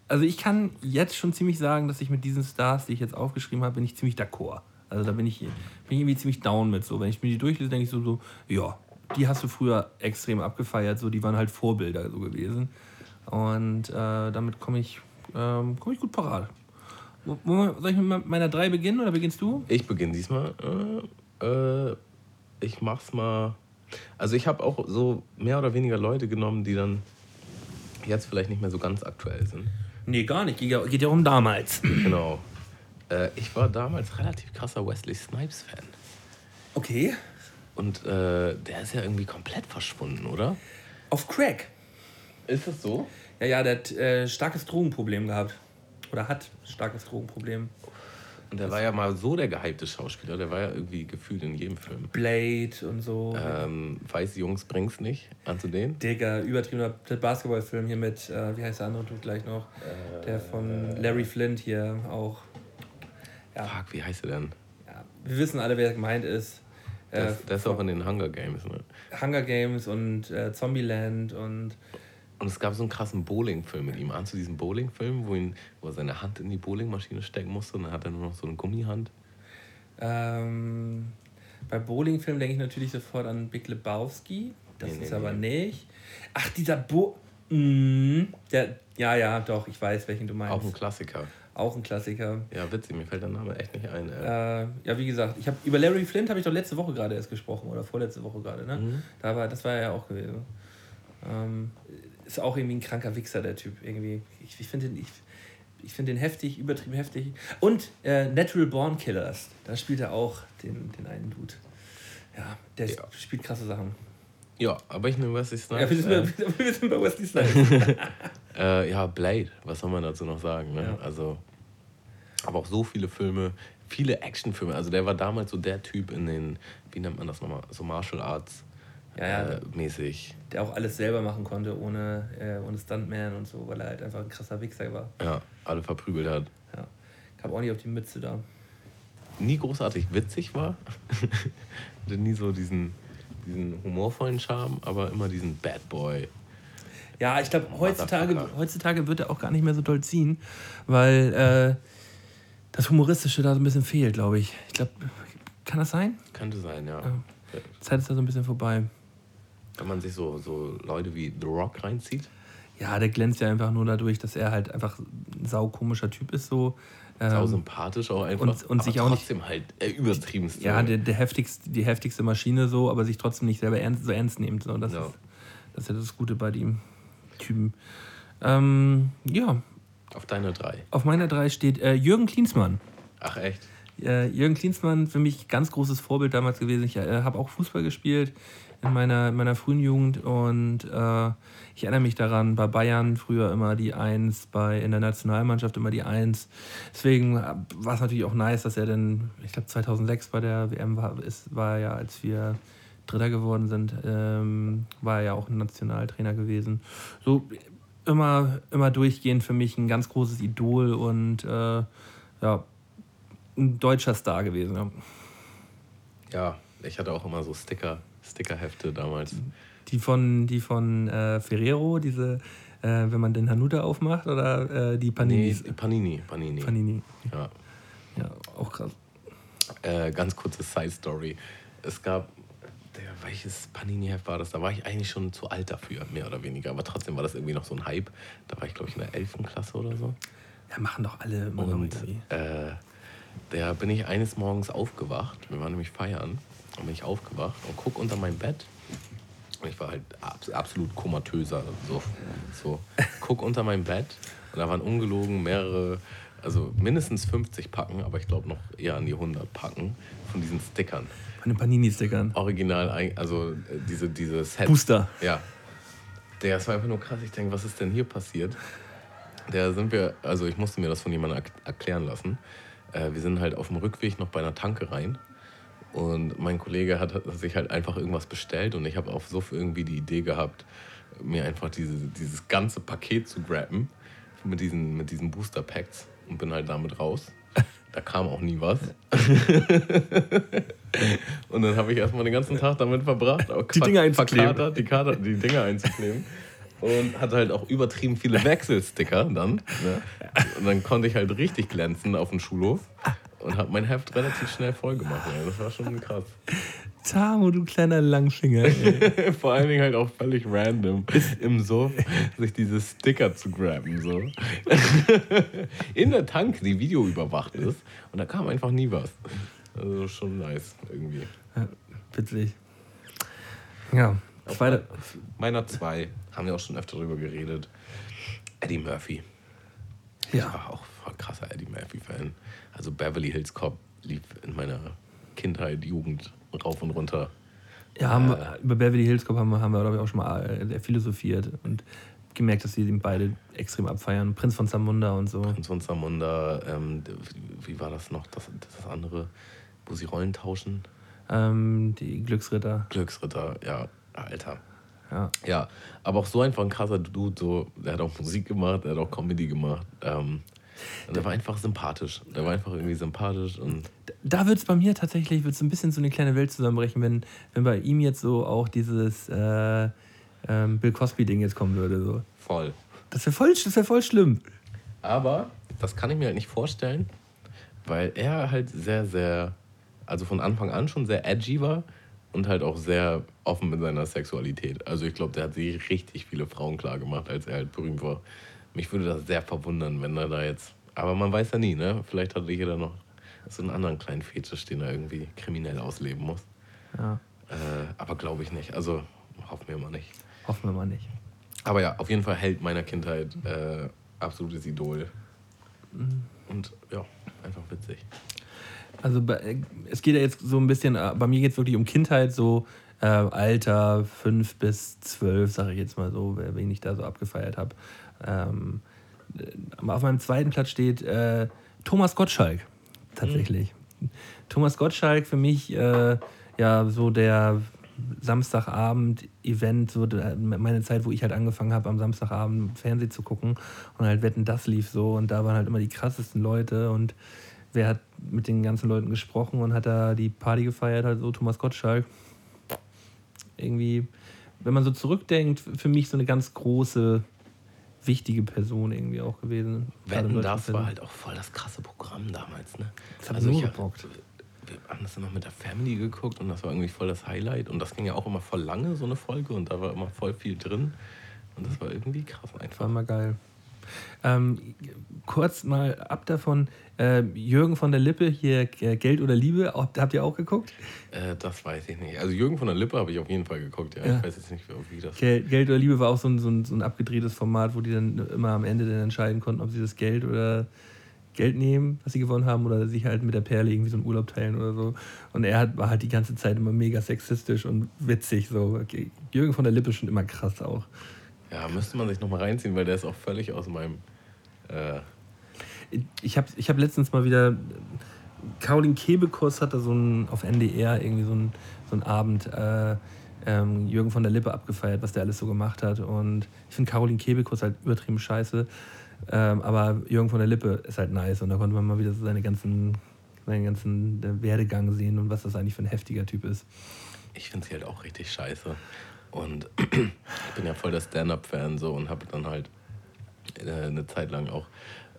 Also ich kann jetzt schon ziemlich sagen, dass ich mit diesen Stars, die ich jetzt aufgeschrieben habe, bin ich ziemlich d'accord. Also da bin ich, bin ich irgendwie ziemlich down mit so. Wenn ich mir die durchlese, denke ich so, so, ja, die hast du früher extrem abgefeiert, so die waren halt Vorbilder so gewesen. Und äh, damit komme ich, ähm, komm ich gut parat. Soll ich mit meiner drei beginnen oder beginnst du? Ich beginne diesmal. Äh, äh, ich mach's mal. Also ich habe auch so mehr oder weniger Leute genommen, die dann jetzt vielleicht nicht mehr so ganz aktuell sind. Nee, gar nicht. Geht ja, geht ja um damals. [clears throat] Genau. Äh, ich war damals relativ krasser Wesley Snipes-Fan. Okay. Und äh, der ist ja irgendwie komplett verschwunden, oder? Auf Crack. Ist das so? Ja, ja, der hat äh, starkes Drogenproblem gehabt. Oder hat starkes Drogenproblem. Und der war ja mal so der gehypte Schauspieler, der war ja irgendwie gefühlt in jedem Film. Blade und so. Ähm, Weiß Jungs bring's nicht anzudehnen. Digga, übertriebener Basketballfilm hier mit, äh, wie heißt der andere Dude gleich noch? Äh, der von Larry Flint hier auch. Ja. Fuck, wie heißt er denn? Ja, wir wissen alle, wer gemeint ist. Der, ist, der ist auch in den Hunger Games, ne? Hunger Games und äh, Zombieland und. Und es gab so einen krassen Bowling-Film mit ihm. Ahnst du diesen Bowling-Film, wo, wo er seine Hand in die Bowlingmaschine stecken musste und dann hat er nur noch so eine Gummihand? Ähm, bei Bowling-Film denke ich natürlich sofort an Big Lebowski. Das nee, ist nee, aber nee. nicht. Ach, dieser Bo. Mm, der, ja, ja, doch, ich weiß, welchen du meinst. Auch ein Klassiker. Auch ein Klassiker. Ja, witzig, mir fällt der Name echt nicht ein. Äh, ja, wie gesagt, ich habe über Larry Flint habe ich doch letzte Woche gerade erst gesprochen oder vorletzte Woche gerade, ne? Mhm. Da war, das war ja auch gewesen. Ähm, ist auch irgendwie ein kranker Wichser, der Typ. Irgendwie. Ich, ich finde den, ich, ich find den heftig, übertrieben heftig. Und äh, Natural Born Killers, da spielt er auch den, den einen Dude. Ja, der ja. spielt krasse Sachen. Ja, aber ich nehme Wesley Snipes. Ja, wir sind, äh, [laughs] wir sind bei Wesley [laughs] Snipes. äh, ja, Blade, was soll man dazu noch sagen? Ne? Ja. Also, aber auch so viele Filme, viele Actionfilme. Also der war damals so der Typ in den, wie nennt man das nochmal, so Martial Arts ja, ja, äh, mäßig. Der auch alles selber machen konnte, ohne, äh, ohne Stuntman und so, weil er halt einfach ein krasser Wichser war. Ja, alle verprügelt hat. Ja, kam auch nicht auf die Mütze da. Nie großartig witzig war. [laughs] Hatte nie so diesen, diesen humorvollen Charme, aber immer diesen Bad Boy. Ja, ich glaube, heutzutage, heutzutage wird er auch gar nicht mehr so doll ziehen, weil äh, das Humoristische da so ein bisschen fehlt, glaube ich. Ich glaube, kann das sein? Könnte sein, ja. ja. Zeit ist da so ein bisschen vorbei. Wenn man sich so, so Leute wie The Rock reinzieht? Ja, der glänzt ja einfach nur dadurch, dass er halt einfach ein saukomischer Typ ist. So. Sau ähm, sympathisch auch einfach. Und, und sich auch trotzdem nicht, halt äh, übertriebenst. Ja, der, der heftigste, die heftigste Maschine so, aber sich trotzdem nicht selber ernst, so ernst nimmt. So. Das, ja. ist, das ist ja das Gute bei dem Typen. Ähm, ja. Auf deiner drei. Auf meiner drei steht äh, Jürgen Klinsmann. Ach echt? Äh, Jürgen Klinsmann für mich ganz großes Vorbild damals gewesen. Ich äh, habe auch Fußball gespielt in meiner, in meiner frühen Jugend und äh, ich erinnere mich daran, bei Bayern früher immer die Eins, bei, in der Nationalmannschaft immer die Eins. Deswegen war es natürlich auch nice, dass er dann, ich glaube 2006 bei der WM war, ist, war ja, als wir Dritter geworden sind, ähm, war er ja auch ein Nationaltrainer gewesen. So immer, immer durchgehend für mich ein ganz großes Idol und äh, ja, ein deutscher Star gewesen. Ja. Ja, ich hatte auch immer so Sticker, Stickerhefte damals. Die von, die von äh, Ferrero, diese, äh, wenn man den Hanuta aufmacht, oder äh, die Paninis? Nee, Panini, Panini. Panini. Ja. Ja, auch krass. Äh, ganz kurze Side-Story. Es gab, der, welches Panini-Heft war das? Da war ich eigentlich schon zu alt dafür, mehr oder weniger. Aber trotzdem war das irgendwie noch so ein Hype. Da war ich, glaube ich, in der 11. Klasse oder so. Ja, machen doch alle noch Und äh, da bin ich eines Morgens aufgewacht. Wir waren nämlich feiern. Und bin ich aufgewacht und guck unter mein Bett. Und ich war halt abs absolut komatöser. So, so. Guck unter mein Bett. Und da waren ungelogen mehrere, also mindestens 50 Packen, aber ich glaube noch eher an die 100 Packen von diesen Stickern. Von den Panini-Stickern. Original, also äh, diese, diese Sets. Booster. Ja. Der ist einfach nur krass. Ich denke, was ist denn hier passiert? Da sind wir, also ich musste mir das von jemandem erk- erklären lassen. Äh, wir sind halt auf dem Rückweg noch bei einer Tanke rein. Und mein Kollege hat, hat sich halt einfach irgendwas bestellt und ich habe auf Suff irgendwie die Idee gehabt, mir einfach diese, dieses ganze Paket zu grabben mit diesen, mit diesen Booster Packs und bin halt damit raus. Da kam auch nie was. [laughs] und dann habe ich erstmal den ganzen Tag damit verbracht, auch Die Dinger einzukleben. verkatert, die, Kater, die Dinger einzukleben. Und hatte halt auch übertrieben viele [laughs] Wechselsticker dann. Ne? Und dann konnte ich halt richtig glänzen auf dem Schulhof und habe mein Heft relativ schnell voll gemacht. ey. Das war schon krass. Tamo, du kleiner Langfinger. ey. [laughs] Vor allen Dingen halt auch völlig random im Suff sich diese Sticker zu grabben. So. In der Tank, die Video überwacht ist. Und da kam einfach nie was. Also schon nice irgendwie. Witzig. Ja, zweite. Meiner zwei, haben wir auch schon öfter drüber geredet. Eddie Murphy. Ich Ja. war auch voll krasser Eddie Murphy-Fan. Also Beverly Hills Cop lief in meiner Kindheit, Jugend rauf und runter. Ja, haben wir, über Beverly Hills Cop haben wir, haben wir glaube ich, auch schon mal äh, philosophiert und gemerkt, dass sie ihn beide extrem abfeiern. Prinz von Zamunda und so. Und sonst Zamunda, ähm, wie war das noch, das, das andere, wo sie Rollen tauschen? Ähm, die Glücksritter. Glücksritter, ja, Alter. Ja. Ja, aber auch so einfach ein krasser Dude, so, der hat auch Musik gemacht, der hat auch Comedy gemacht. Ähm, und der war einfach sympathisch. Der war einfach irgendwie sympathisch und Da wird es bei mir tatsächlich wird's ein bisschen so eine kleine Welt zusammenbrechen, wenn, wenn bei ihm jetzt so auch dieses äh, ähm, Bill Cosby-Ding jetzt kommen würde. So. voll. Das wäre voll, das wär voll schlimm. Aber das kann ich mir halt nicht vorstellen, weil er halt sehr, sehr, also von Anfang an schon sehr edgy war und halt auch sehr offen mit seiner Sexualität. Also ich glaube, der hat sich richtig viele Frauen klar gemacht, als er halt berühmt war. Mich würde das sehr verwundern, wenn er da jetzt. Aber man weiß ja nie, ne? Vielleicht hat jeder noch so einen anderen kleinen Fetisch, den er irgendwie kriminell ausleben muss. Ja, Äh, aber glaube ich nicht. Also hoffen wir mal nicht. hoffen wir mal nicht. Aber ja, auf jeden Fall Held meiner Kindheit. Äh, absolutes Idol. Und ja, einfach witzig. Also es geht ja jetzt so ein bisschen, äh, bei mir geht es wirklich um Kindheit, so äh, Alter 5 bis 12, sage ich jetzt mal so, wen ich da so abgefeiert habe. Ähm, äh, auf meinem zweiten Platz steht äh, Thomas Gottschalk, tatsächlich. Thomas Gottschalk für mich äh, ja so der Samstagabend-Event, so meine Zeit, wo ich halt angefangen habe, am Samstagabend Fernsehen zu gucken und halt Wetten, das lief so und da waren halt immer die krassesten Leute und wer hat mit den ganzen Leuten gesprochen und hat da die Party gefeiert, halt so Thomas Gottschalk. Irgendwie, wenn man so zurückdenkt, für mich so eine ganz große, wichtige Person irgendwie auch gewesen. Wetten, das war halt auch voll das krasse Programm damals, ne? Das hat nur ich hab- gebockt. wir haben das immer mit der Family geguckt und das war irgendwie voll das Highlight. Und das ging ja auch immer voll lange, so eine Folge, und da war immer voll viel drin. Und das war irgendwie krass War einfach. mal geil. Ähm, kurz mal ab davon, äh, Jürgen von der Lippe, hier äh, Geld oder Liebe, habt, ihr auch geguckt? Äh, das weiß ich nicht. Also Jürgen von der Lippe habe ich auf jeden Fall geguckt, ja. Ja. Ich weiß jetzt nicht, wie das Geld, Geld oder Liebe war auch so ein, so, ein, so ein abgedrehtes Format, wo die dann immer am Ende dann entscheiden konnten, ob sie das Geld oder Geld nehmen, was sie gewonnen haben, oder sich halt mit der Perle irgendwie so einen Urlaub teilen oder so. Und er hat, war halt die ganze Zeit immer mega sexistisch und witzig. So. Jürgen von der Lippe schon immer krass auch. Ja, müsste man sich nochmal reinziehen, weil der ist auch völlig aus meinem. Äh, ich habe ich hab letztens mal wieder. Caroline Kebekus hat da so ein, auf NDR irgendwie so ein, so ein Abend äh, ähm, Jürgen von der Lippe abgefeiert, was der alles so gemacht hat. Und ich finde Caroline Kebekus halt übertrieben scheiße. Ähm, aber Jürgen von der Lippe ist halt nice. Und da konnte man mal wieder so seine ganzen, seinen ganzen äh, Werdegang sehen und was das eigentlich für ein heftiger Typ ist. Ich finde sie halt auch richtig scheiße. Und [clears throat] ich bin ja voll der Stand-Up-Fan so und habe dann halt äh, eine Zeit lang auch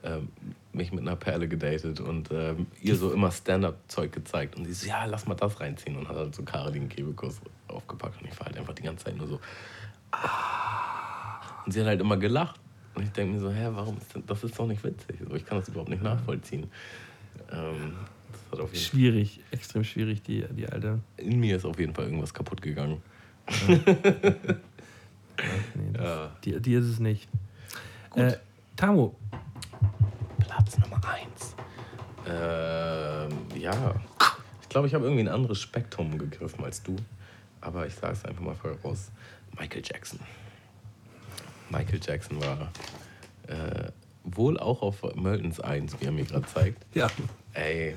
ähm, mich mit einer Perle gedatet und ähm, ihr so immer Stand-Up-Zeug gezeigt. Und sie so, ja, lass mal das reinziehen. Und hat halt so Caroline Kebekus aufgepackt. Und ich war halt einfach die ganze Zeit nur so, ah. Und sie hat halt immer gelacht. Und ich denke mir so, hä, warum ist das, das ist doch nicht witzig. So, ich kann das überhaupt nicht nachvollziehen. Ähm, schwierig, extrem schwierig, die, die alte. In mir ist auf jeden Fall irgendwas kaputt gegangen. Ja. nee, das, ja. die, [laughs] die ist es nicht. Äh, Tamo. Platz Nummer 1. Ähm, ja. Ich glaube, ich habe irgendwie ein anderes Spektrum gegriffen als du. Aber ich sage es einfach mal voraus. Michael Jackson. Michael Jackson war äh, wohl auch auf Mertens 1, wie er mir gerade zeigt. Ja. Ey,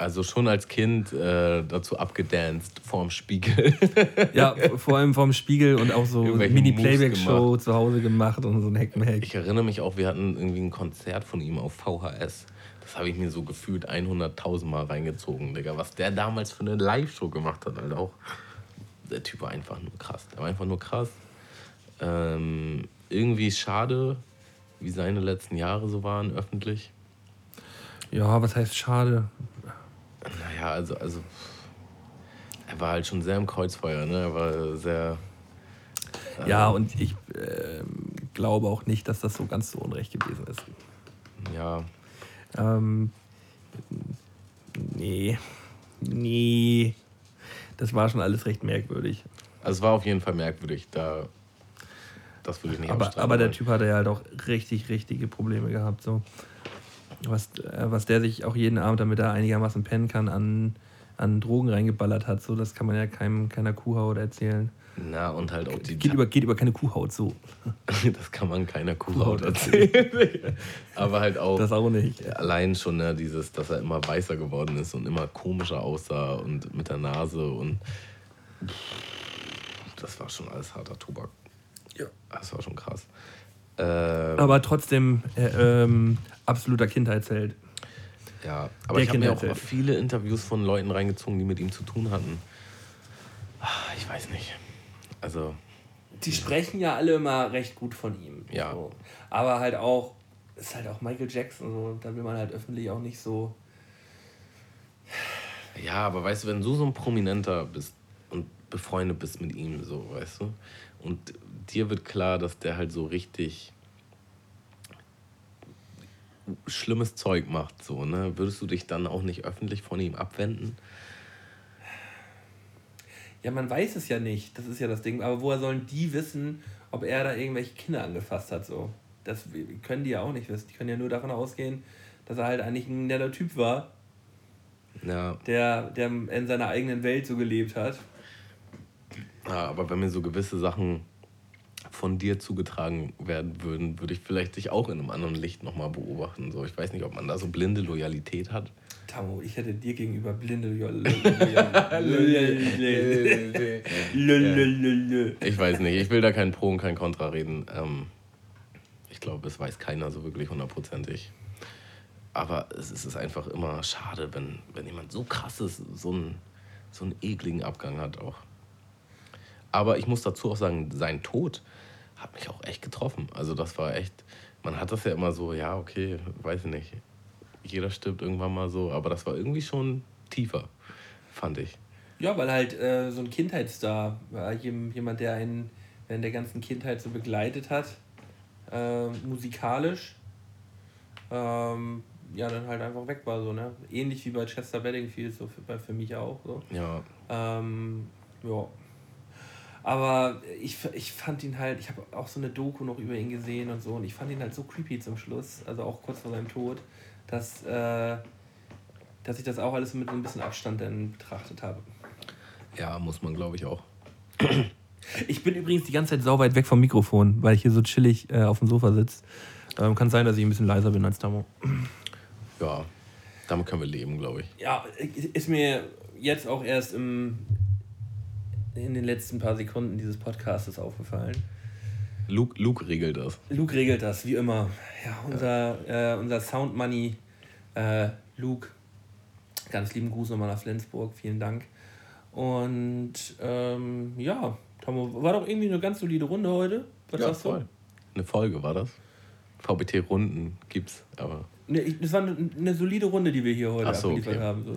also schon als Kind äh, dazu abgedanced vorm Spiegel. [laughs] ja, vor allem vorm Spiegel und auch so Mini-Playback-Show zu Hause gemacht und so ein Hack Ich erinnere mich auch, wir hatten irgendwie ein Konzert von ihm auf VHS. Das habe ich mir so gefühlt 100.000 Mal reingezogen, Digga. Was der damals für eine Live-Show gemacht hat, halt auch. Der Typ war einfach nur krass. Der war einfach nur krass. Ähm, irgendwie schade, wie seine letzten Jahre so waren öffentlich. Ja, was heißt schade? Naja, also, also er war halt schon sehr im Kreuzfeuer, ne? Er war sehr. Äh, ja, und ich äh, glaube auch nicht, dass das so ganz so unrecht gewesen ist. Ja. Ähm, nee. Nee. Das war schon alles recht merkwürdig. Also es war auf jeden Fall merkwürdig, da das würde ich nicht aber, aber der Typ hatte ja halt auch richtig, richtige Probleme gehabt. So was, äh, was der sich auch jeden Abend, damit er einigermaßen pennen kann, an, an Drogen reingeballert hat. So, das kann man ja keinem, keiner Kuhhaut erzählen. Na, und halt auch die. Geht über, geht über keine Kuhhaut so. [laughs] das kann man keiner Kuhhaut erzählen. Aber halt auch. Das auch nicht. Allein schon ne, dieses, dass er immer weißer geworden ist und immer komischer aussah und mit der Nase und. Das war schon alles harter Tobak. Ja. Das war schon krass. Ähm, aber trotzdem äh, ähm, absoluter Kindheitsheld. Ja, aber Der ich habe mir auch viele Interviews von Leuten reingezogen, die mit ihm zu tun hatten. Ah, ich weiß nicht. Also. Die sprechen ja alle immer recht gut von ihm. Ja. So. Aber halt auch, ist halt auch Michael Jackson, so, da will man halt öffentlich auch nicht so. Ja, aber weißt du, wenn du so ein Prominenter bist und befreundet bist mit ihm, so, weißt du, und dir wird klar, dass der halt so richtig schlimmes Zeug macht, so, ne? Würdest du dich dann auch nicht öffentlich von ihm abwenden? Ja, man weiß es ja nicht. Das ist ja das Ding. Aber woher sollen die wissen, ob er da irgendwelche Kinder angefasst hat? So? Das können die ja auch nicht wissen. Die können ja nur davon ausgehen, dass er halt eigentlich ein netter Typ war. Ja. Der, der in seiner eigenen Welt so gelebt hat. Ja, aber wenn mir so gewisse Sachen von dir zugetragen werden würden, würde ich vielleicht dich auch in einem anderen Licht nochmal beobachten. So, ich weiß nicht, ob man da so blinde Loyalität hat. Tamo, ich hätte dir gegenüber blinde Loyalität. [laughs] ich weiß nicht, ich will da kein Pro und kein Contra reden. Ähm, ich glaube, es weiß keiner so wirklich hundertprozentig. Aber es ist einfach immer schade, wenn, wenn jemand so krasses, so einen, so einen ekligen Abgang hat auch. Aber ich muss dazu auch sagen, sein Tod hat mich auch echt getroffen. Also das war echt, man hat das ja immer so, ja, okay, weiß ich nicht. Jeder stirbt irgendwann mal so, aber das war irgendwie schon tiefer, fand ich. Ja, weil halt äh, so ein Kindheitsstar war, jemand, der einen während der ganzen Kindheit so begleitet hat, äh, musikalisch, ähm, ja, dann halt einfach weg war, so, ne? Ähnlich wie bei Chester Bedingfield, so für, für mich auch, so. Ja. Ähm, ja, Aber ich, ich fand ihn halt, ich habe auch so eine Doku noch über ihn gesehen und so, und ich fand ihn halt so creepy zum Schluss, also auch kurz vor seinem Tod, dass, äh, dass ich das auch alles mit so ein bisschen Abstand dann betrachtet habe. Ja, muss man, glaube ich, auch. Ich bin übrigens die ganze Zeit sau weit weg vom Mikrofon, weil ich hier so chillig äh, auf dem Sofa sitze. Ähm, kann sein, dass ich ein bisschen leiser bin als Tamo. Ja, damit können wir leben, glaube ich. Ja, ist mir jetzt auch erst im, in den letzten paar Sekunden dieses Podcasts aufgefallen. Luke, Luke regelt das. Luke regelt das, wie immer. Ja, unser, Äh, unser Sound Money, äh, Luke, ganz lieben Gruß nochmal nach Flensburg, vielen Dank. Und ähm, ja, Tomo, war doch irgendwie eine ganz solide Runde heute. Was Ja, voll. Eine Folge war das. VBT-Runden gibt's, aber Ne, das war eine, eine solide Runde, die wir hier heute Ach so, abgeliefert okay. haben. So.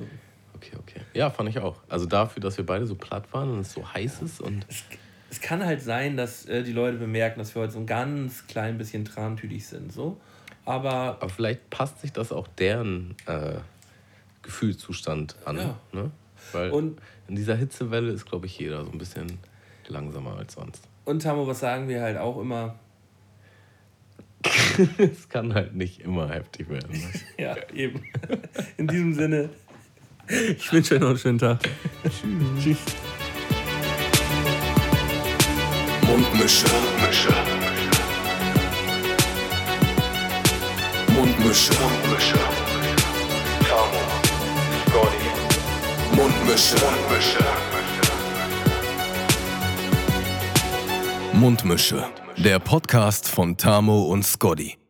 Okay, okay. Ja, fand ich auch. Also dafür, dass wir beide so platt waren und es so heiß ist und Es kann halt sein, dass äh, die Leute bemerken, dass wir heute so ein ganz klein bisschen trantütig sind. So. Aber aber vielleicht passt sich das auch deren äh, Gefühlszustand an. Ja. Ne? Weil Und- in dieser Hitzewelle ist, glaube ich, jeder so ein bisschen langsamer als sonst. Und Tamo, was sagen wir halt auch immer? [laughs] es kann halt nicht immer heftig werden. Ne? [laughs] Ja, eben. In diesem Sinne, ich wünsche euch noch einen schönen Tag. Tschüss. Mundmische. Mundmische. Mundmische. Mundmische. Tamo. Scotty. Mundmische. Mundmische. Mundmische. Der Podcast von Tamo und Scotty.